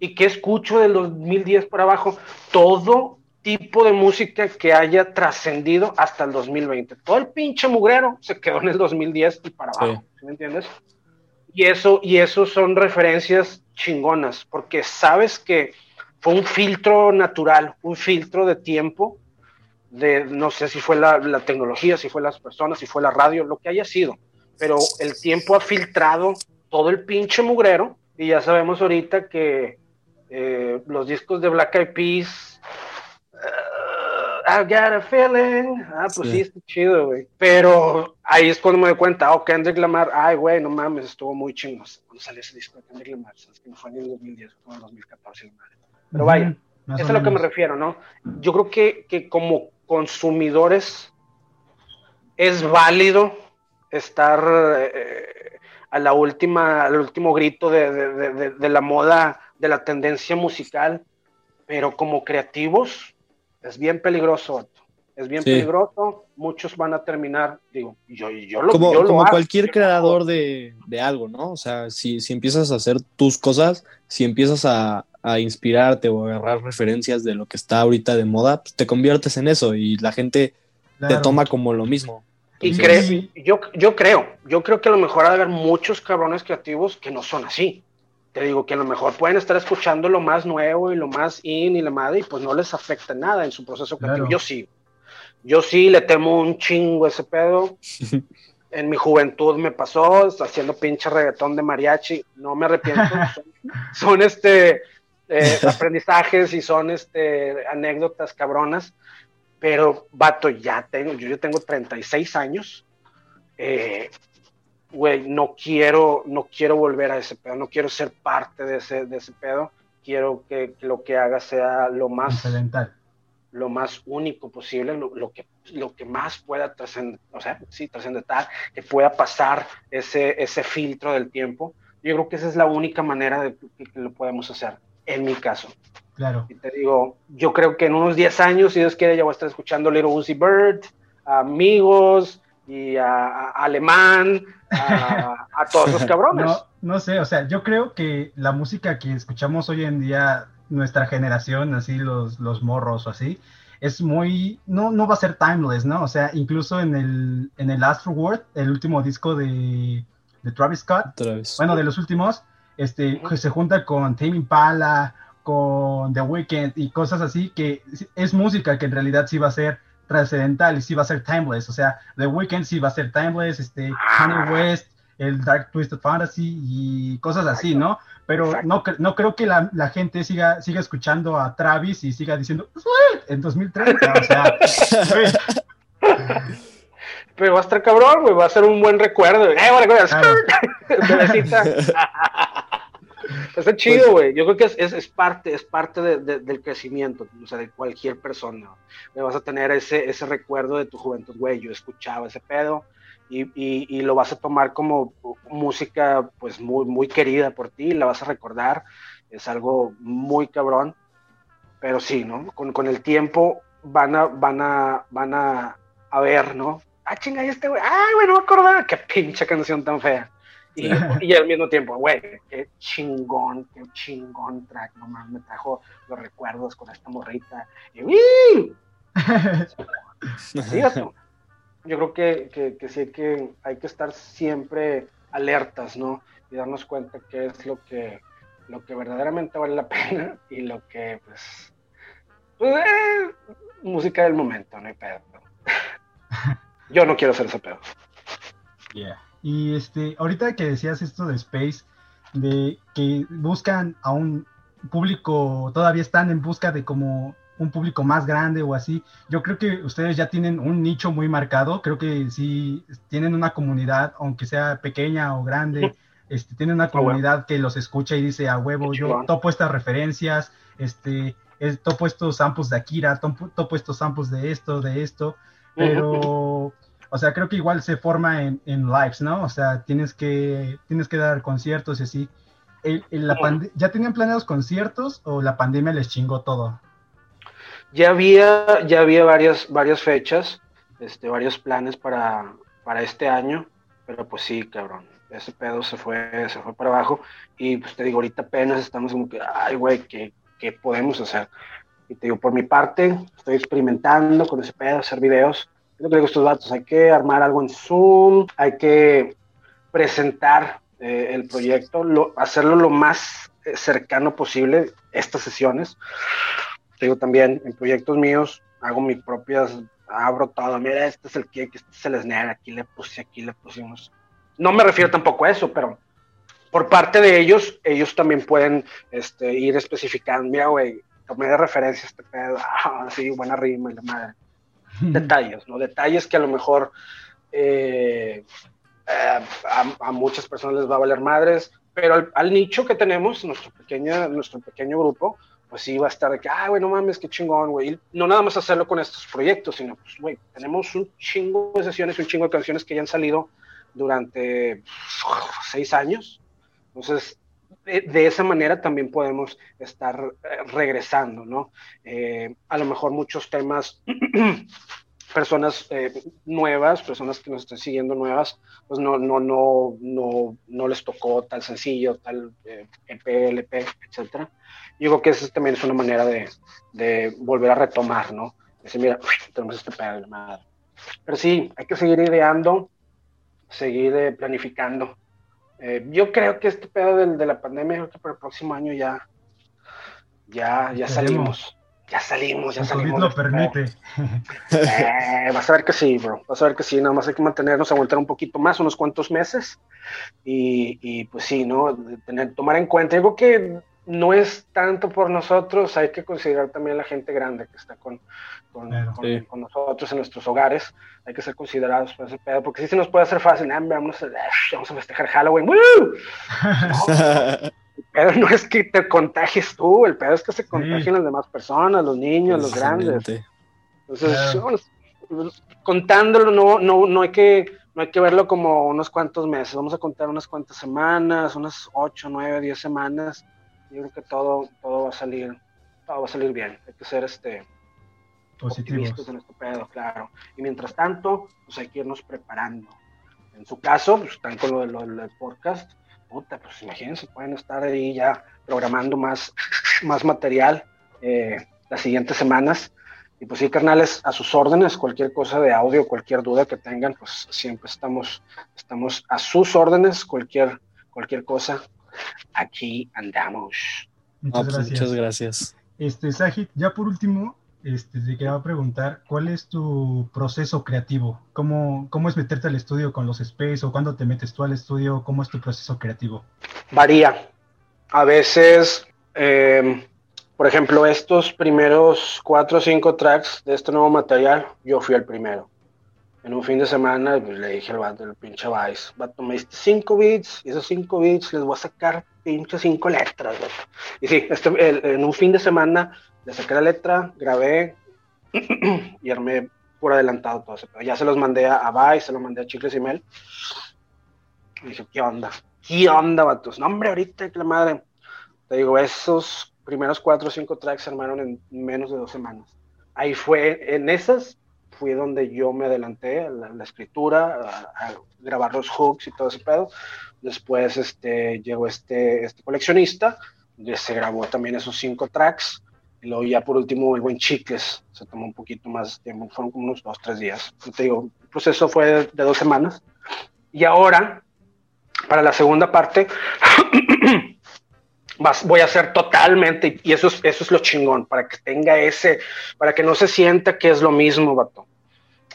¿Y qué escucho del 2010 para abajo? Todo tipo de música que haya trascendido hasta el 2020. Todo el pinche mugrero se quedó en el 2010 y para abajo, ¿me entiendes? Y eso, y eso son referencias chingonas, porque sabes que fue un filtro natural, un filtro de tiempo, de no sé si fue la, la tecnología, si fue las personas, si fue la radio, lo que haya sido pero el tiempo ha filtrado todo el pinche mugrero y ya sabemos ahorita que eh, los discos de Black Eyed Peas, uh, I got a feeling, ah, pues sí, está chido, güey, pero ahí es cuando me doy cuenta, oh, Kendrick Lamar, ay, güey, no mames, estuvo muy chingo cuando salió ese disco de Kendrick Lamar, sabes que no fue en el 2010, fue en el 2014, pero vaya, eso es a lo que me refiero, ¿no? Yo creo que, que como consumidores es válido estar eh, a la última, al último grito de, la moda, de la tendencia musical, pero como creativos es bien peligroso. Es bien peligroso, muchos van a terminar, digo, yo, yo lo Como, como cualquier creador de, algo, ¿no? O sea, si, si, empiezas a hacer tus cosas, si empiezas a, inspirarte o agarrar referencias de lo que está ahorita de moda, pues te conviertes en eso y la gente te toma como lo mismo. Y yo, yo creo, yo creo que a lo mejor va a haber muchos cabrones creativos que no son así. Te digo que a lo mejor pueden estar escuchando lo más nuevo y lo más in y la madre y pues no les afecta nada en su proceso creativo. Yo sí. Yo sí le temo un chingo ese pedo. en mi juventud me pasó haciendo pinche reggaetón de mariachi. No me arrepiento. son, este eh, aprendizajes y son este anécdotas cabronas pero, vato, ya tengo, yo, yo tengo 36 años, eh, güey, no quiero, no quiero volver a ese pedo, no quiero ser parte de ese, de ese pedo, quiero que, lo que haga sea lo más, lo más único posible, lo, que, lo que más pueda trascender, o sea, sí, trascendental, que pueda pasar ese, ese filtro del tiempo. Yo creo que esa es la única manera de que lo podemos hacer, en mi caso. Claro. Y te digo, yo creo que en unos 10 años, si Dios quiere, ya voy a estar escuchando Little Uzi Bird, Amigos y a, Alemán, a, todos los cabrones. No, no sé, o sea, yo creo que la música que escuchamos hoy en día, nuestra generación, así los, los morros o así, es muy, no, no va a ser timeless, ¿no? O sea, incluso en el, en el Astro World, el último disco de, de Travis Scott, bueno, de los últimos, este, se junta con Tame Impala, con The Weeknd y cosas así, que es música que en realidad sí va a ser trascendental y sí va a ser timeless, o sea, The Weeknd sí va a ser timeless, este, Kanye West, el Dark Twisted Fantasy y cosas así, ¿no? Pero no, no creo que la, la, gente siga, siga escuchando a Travis y siga diciendo en 2030, o sea. Pero va a estar cabrón, güey, va a ser un buen recuerdo. ¡Eh, claro. Está chido, pues güey. Yo creo que es, es, es parte, es parte de, de, del crecimiento, o sea, de cualquier persona. Me vas a tener ese, ese recuerdo de tu juventud, güey. Yo escuchaba ese pedo, y, lo vas a tomar como música pues muy, muy querida por ti, la vas a recordar, es algo muy cabrón, pero sí, ¿no? Con, el tiempo van a, van a, van a, ver, ¿no? Ah, chinga, y este güey, ay, güey, no me acordaba, qué pinche canción tan fea. Y, y, al mismo tiempo, güey, qué chingón, qué chingón track, no me trajo los recuerdos con esta morrita. Y, sí, yo creo que, que, sí que hay que estar siempre alertas, ¿no? Y darnos cuenta qué es lo que, lo que verdaderamente vale la pena y lo que, pues, pues eh, música del momento, no hay pedo. Yo no quiero hacer ese pedo. Yeah. Y este, ahorita que decías esto de Space, de que buscan a un público, todavía están en busca de como un público más grande o así. Yo creo que ustedes ya tienen un nicho muy marcado, creo que sí tienen una comunidad, aunque sea pequeña o grande, este, tienen una ah, comunidad que los escucha y dice a huevo, yo topo estas referencias, este, topo estos samples de Akira, topo, estos samples de esto, de esto, pero... O sea, creo que igual se forma en, en lives, ¿no? O sea, tienes que, tienes que dar conciertos y así. la ¿Ya tenían planeados conciertos o la pandemia les chingó todo? Ya había, ya había varias, varias fechas, este, varios planes para, para este año, pero pues sí, cabrón, ese pedo se fue, se fue para abajo y pues te digo, ahorita apenas estamos como que, ay, güey, ¿qué, ¿qué, podemos hacer? Y te digo, por mi parte, estoy experimentando con ese pedo, hacer videos. Yo que estos datos, hay que armar algo en Zoom, hay que presentar eh, el proyecto, lo, hacerlo lo más eh, cercano posible, estas sesiones, digo también, en proyectos míos hago mis propias, abro todo, mira, este es el kick, este es el aquí le puse, aquí le pusimos. No me refiero tampoco a eso, pero por parte de ellos, ellos también pueden este, ir especificando, mira, güey, tomé de referencia este pedo, ah, sí, buena rima y la madre. Detalles, ¿no? Detalles que a lo mejor eh, eh, a, muchas personas les va a valer madres, pero al, nicho que tenemos, nuestro, pequeño, nuestro pequeño grupo, pues sí va a estar de que, ah, güey, no mames, qué chingón, güey. No nada más hacerlo con estos proyectos, sino, pues, güey, tenemos un chingo de sesiones, un chingo de canciones que ya han salido durante seis años. Entonces, de, esa manera también podemos estar eh, regresando, ¿no? Eh, a lo mejor muchos temas, personas eh, nuevas, personas que nos estén siguiendo nuevas, pues no, no, no, no, no les tocó tal sencillo, tal EP, LP, yo creo que esa también es una manera de, volver a retomar, ¿no? Decir, mira, tenemos este pedo de madre. Pero sí, hay que seguir ideando, seguir eh, planificando. Eh, yo creo que este pedo de, la pandemia, creo que para el próximo año ya, ya, ya salimos. Ya salimos, ya salimos. lo permite. Eh, vas a ver que sí, bro. Vas a ver que sí. Nada más hay que mantenernos, aguantar un poquito más, unos cuantos meses. Y, y pues sí, ¿no? Tener, tomar en cuenta. Digo que no es tanto por nosotros, hay que considerar también la gente grande que está con, con, nosotros en nuestros hogares, hay que ser considerados por ese pedo, porque si se nos puede hacer fácil, vamos, a, vamos a festejar Halloween, el pedo no es que te contagies tú, el pedo es que se contagien las demás personas, los niños, los grandes. Entonces, contándolo, no, no, no hay que no hay que verlo como unos cuantos meses, vamos a contar unas cuantas semanas, unas 8, 9, 10 semanas, yo creo que todo, todo va a salir, todo va a salir bien. Hay que ser este positivos en este pedo, claro. Y mientras tanto, pues hay que irnos preparando. En su caso, pues están con lo, de, lo del podcast. Puta, pues imagínense, pueden estar ahí ya programando más, más material eh, las siguientes semanas. Y pues sí, carnales, a sus órdenes, cualquier cosa de audio, cualquier duda que tengan, pues siempre estamos, estamos a sus órdenes, cualquier, cualquier cosa, aquí andamos. Muchas, pues, gracias. muchas gracias. Este, Sajid, ya por último, este, te quería preguntar, ¿cuál es tu proceso creativo? ¿Cómo, ¿Cómo es meterte al estudio con los space o cuándo te metes tú al estudio? ¿Cómo es tu proceso creativo? Varía. A veces, eh, por ejemplo, estos primeros cuatro o cinco tracks de este nuevo material, yo fui el primero. En un fin de semana pues, le dije al vato, el pinche Vice, vato, me diste cinco beats y esos cinco beats les voy a sacar pinche cinco letras. Y sí, este, en un fin de semana le saqué la letra, grabé y armé por adelantado todo eso. Ya se los mandé a, Vice, se los mandé a Chicles y Mel. Y dije, ¿qué onda? ¿Qué onda, vatos? No, hombre, ahorita, que la madre. Te digo, esos primeros cuatro o cinco tracks se armaron en menos de dos semanas. Ahí fue, en esas fue donde yo me adelanté a la, escritura, a, grabar los hooks y todo ese pedo. Después este, llegó este, este coleccionista, se grabó también esos cinco tracks. Y luego ya por último el buen Chicles, se tomó un poquito más tiempo, fueron como unos dos, tres días. te digo, el proceso fue de, de dos semanas. Y ahora, para la segunda parte, voy a hacer totalmente, y eso es, eso es lo chingón, para que tenga ese, para que no se sienta que es lo mismo, vato.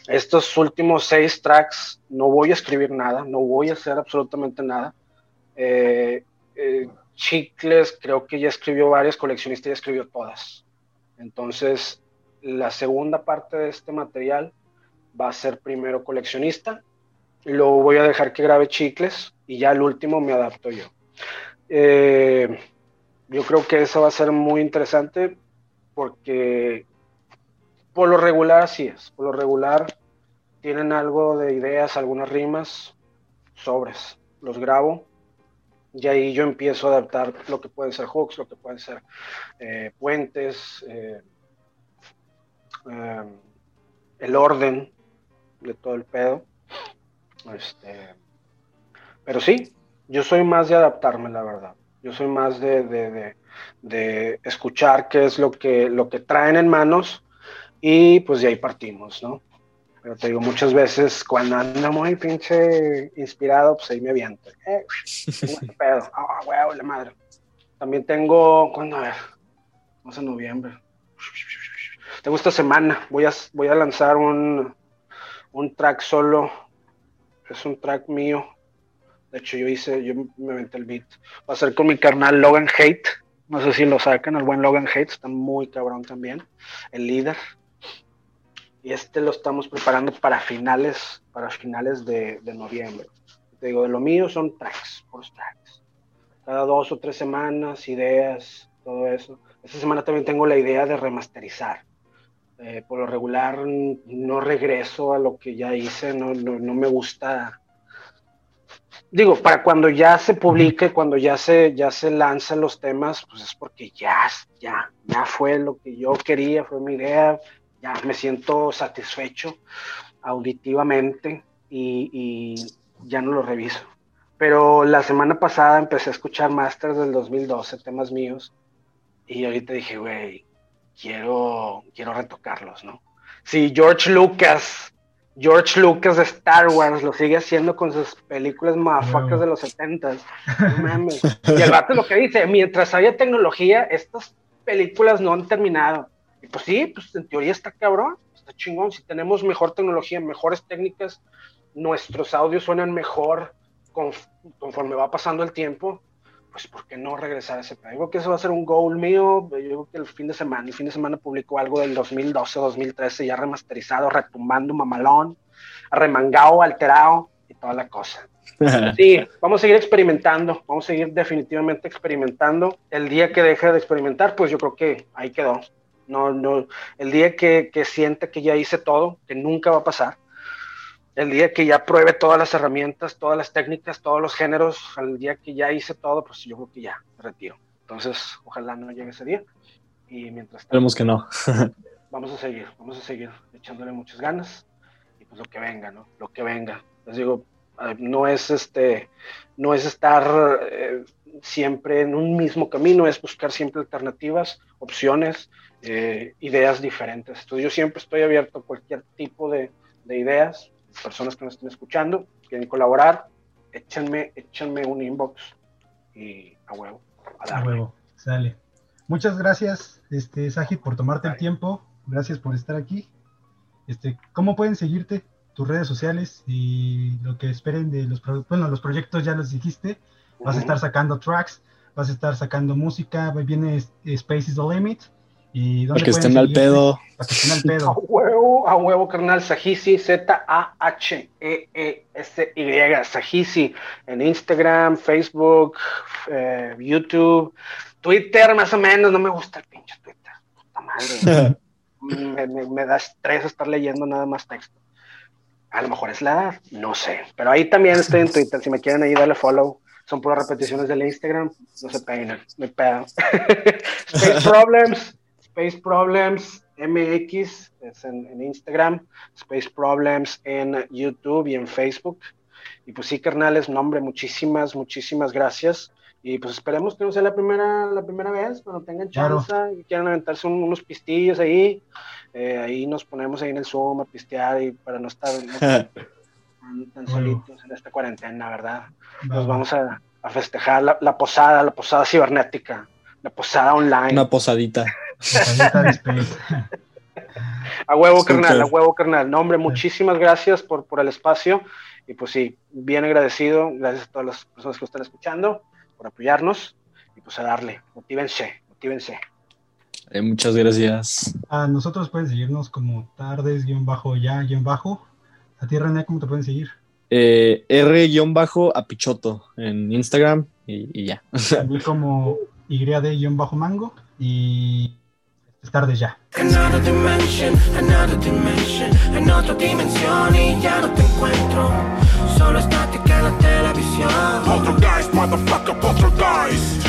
Estos últimos seis tracks no voy a escribir nada, no voy a hacer absolutamente nada. Eh, eh, Chicles creo que ya escribió varias, coleccionistas ya escribió todas. Entonces, la segunda parte de este material va a ser primero coleccionista, luego voy a dejar que grabe Chicles y ya el último me adapto yo. Eh, yo creo que eso va a ser muy interesante porque por lo regular así es. Por lo regular tienen algo de ideas, algunas rimas, sobres. Los grabo y ahí yo empiezo a adaptar lo que pueden ser hooks, lo que pueden ser eh, puentes, eh, em, el orden de todo el pedo. Este, pero sí, yo soy más de adaptarme, la verdad. Yo soy más de, escuchar qué es lo que, lo que traen en manos y pues de ahí partimos, ¿no? Pero te digo, muchas veces cuando ando muy pinche inspirado, pues ahí me aviento. Eh, pedo. Ah, la madre. También tengo, ¿cuándo? A ver, vamos a noviembre. Tengo esta semana, voy a, voy a lanzar un, un track solo. Es un track mío de hecho, yo hice, yo me aventé el beat. Va a ser con mi carnal Logan Hate. No sé si lo sacan, el buen Logan Hate, está muy cabrón también. El líder. Y este lo estamos preparando para finales, para finales de, noviembre. Te digo, de lo mío son tracks, por tracks. Cada dos o tres semanas, ideas, todo eso. Esta semana también tengo la idea de remasterizar. Eh, por lo regular no regreso a lo que ya hice, no, no, no me gusta digo, para cuando ya se publique, cuando ya se, ya se lancen los temas, pues es porque ya, ya, ya fue lo que yo quería, fue mi idea, ya me siento satisfecho auditivamente y, y ya no lo reviso. Pero la semana pasada empecé a escuchar Masters del 2012, temas míos, y ahorita dije, güey, quiero, quiero retocarlos, ¿no? Si George Lucas George Lucas de Star Wars lo sigue haciendo con sus películas mafacas de los 70 no Y el vato lo que dice, mientras haya tecnología, estas películas no han terminado. Y pues sí, pues en teoría está cabrón, está chingón. Si tenemos mejor tecnología, mejores técnicas, nuestros audios suenan mejor conforme va pasando el tiempo pues ¿por qué no regresar a ese plan? Yo creo que eso va a ser un goal mío, yo creo que el fin de semana, el fin de semana publicó algo del 2012, 2013, ya remasterizado, retumbando, mamalón, remangado, alterado y toda la cosa. Sí, vamos a seguir experimentando, vamos a seguir definitivamente experimentando. El día que deje de experimentar, pues yo creo que ahí quedó. No, no, el día que, que sienta que ya hice todo, que nunca va a pasar, el día que ya pruebe todas las herramientas, todas las técnicas, todos los géneros, el día que ya hice todo, pues yo creo que ya me retiro. Entonces, ojalá no llegue ese día. Y mientras Esperemos que no. vamos a seguir, vamos a seguir echándole muchas ganas y pues lo que venga, ¿no? Lo que venga. Les digo, no es este, no es estar eh, siempre en un mismo camino, es buscar siempre alternativas, opciones, eh, ideas diferentes. Entonces, yo siempre estoy abierto a cualquier tipo de, de ideas, personas que nos estén escuchando, quieren colaborar, échenme, échenme un inbox y a huevo. A, huevo, sale. Muchas gracias, este, Saji, por tomarte el tiempo. Gracias por estar aquí. Este, ¿Cómo pueden seguirte? Tus redes sociales y lo que esperen de los, bueno, los proyectos ya los dijiste. Vas a estar sacando tracks, vas a estar sacando música, viene Space is the Limit. Y Para que estén al pedo. Para que estén al pedo. A huevo, a huevo, carnal. Sajisi, Z-A-H-E-E-S-Y. Sajisi en Instagram, Facebook, eh, YouTube, Twitter, más o menos. No me gusta el pinche Twitter. Puta madre. me, me, da estrés estar leyendo nada más texto. A lo mejor es la edad, no sé. Pero ahí también estoy en Twitter. Si me quieren ahí, darle follow son puras repeticiones del Instagram, no se peinan, me pedo. Space Problems, Space Problems MX es en, Instagram, Space Problems en YouTube y en Facebook. Y pues sí, carnales, nombre, muchísimas, muchísimas gracias. Y pues esperemos que no sea la primera, la primera vez, cuando tengan chance y quieran aventarse unos pistillos ahí. Eh, ahí nos ponemos ahí en el Zoom a pistear y para no estar tan, solitos en esta cuarentena, ¿verdad? Nos vamos a, festejar la, posada, la posada cibernética, la posada online. Una posadita. a huevo, carnal, a huevo, carnal. No, hombre, muchísimas gracias por, por el espacio. Y pues sí, bien agradecido. Gracias a todas las personas que están escuchando por apoyarnos. Y pues a darle. Motívense, motívense. Eh, muchas gracias. A nosotros pueden seguirnos como tardes-ya-bajo. A ti, René, ¿cómo te pueden seguir? Eh, R-apichoto en Instagram y, ya. A mí como YD-mango y es tarde ya. Another dimension, another dimension, en otra dimensión y ya no te encuentro. Solo estática en la televisión. Poltergeist, motherfucker, poltergeist.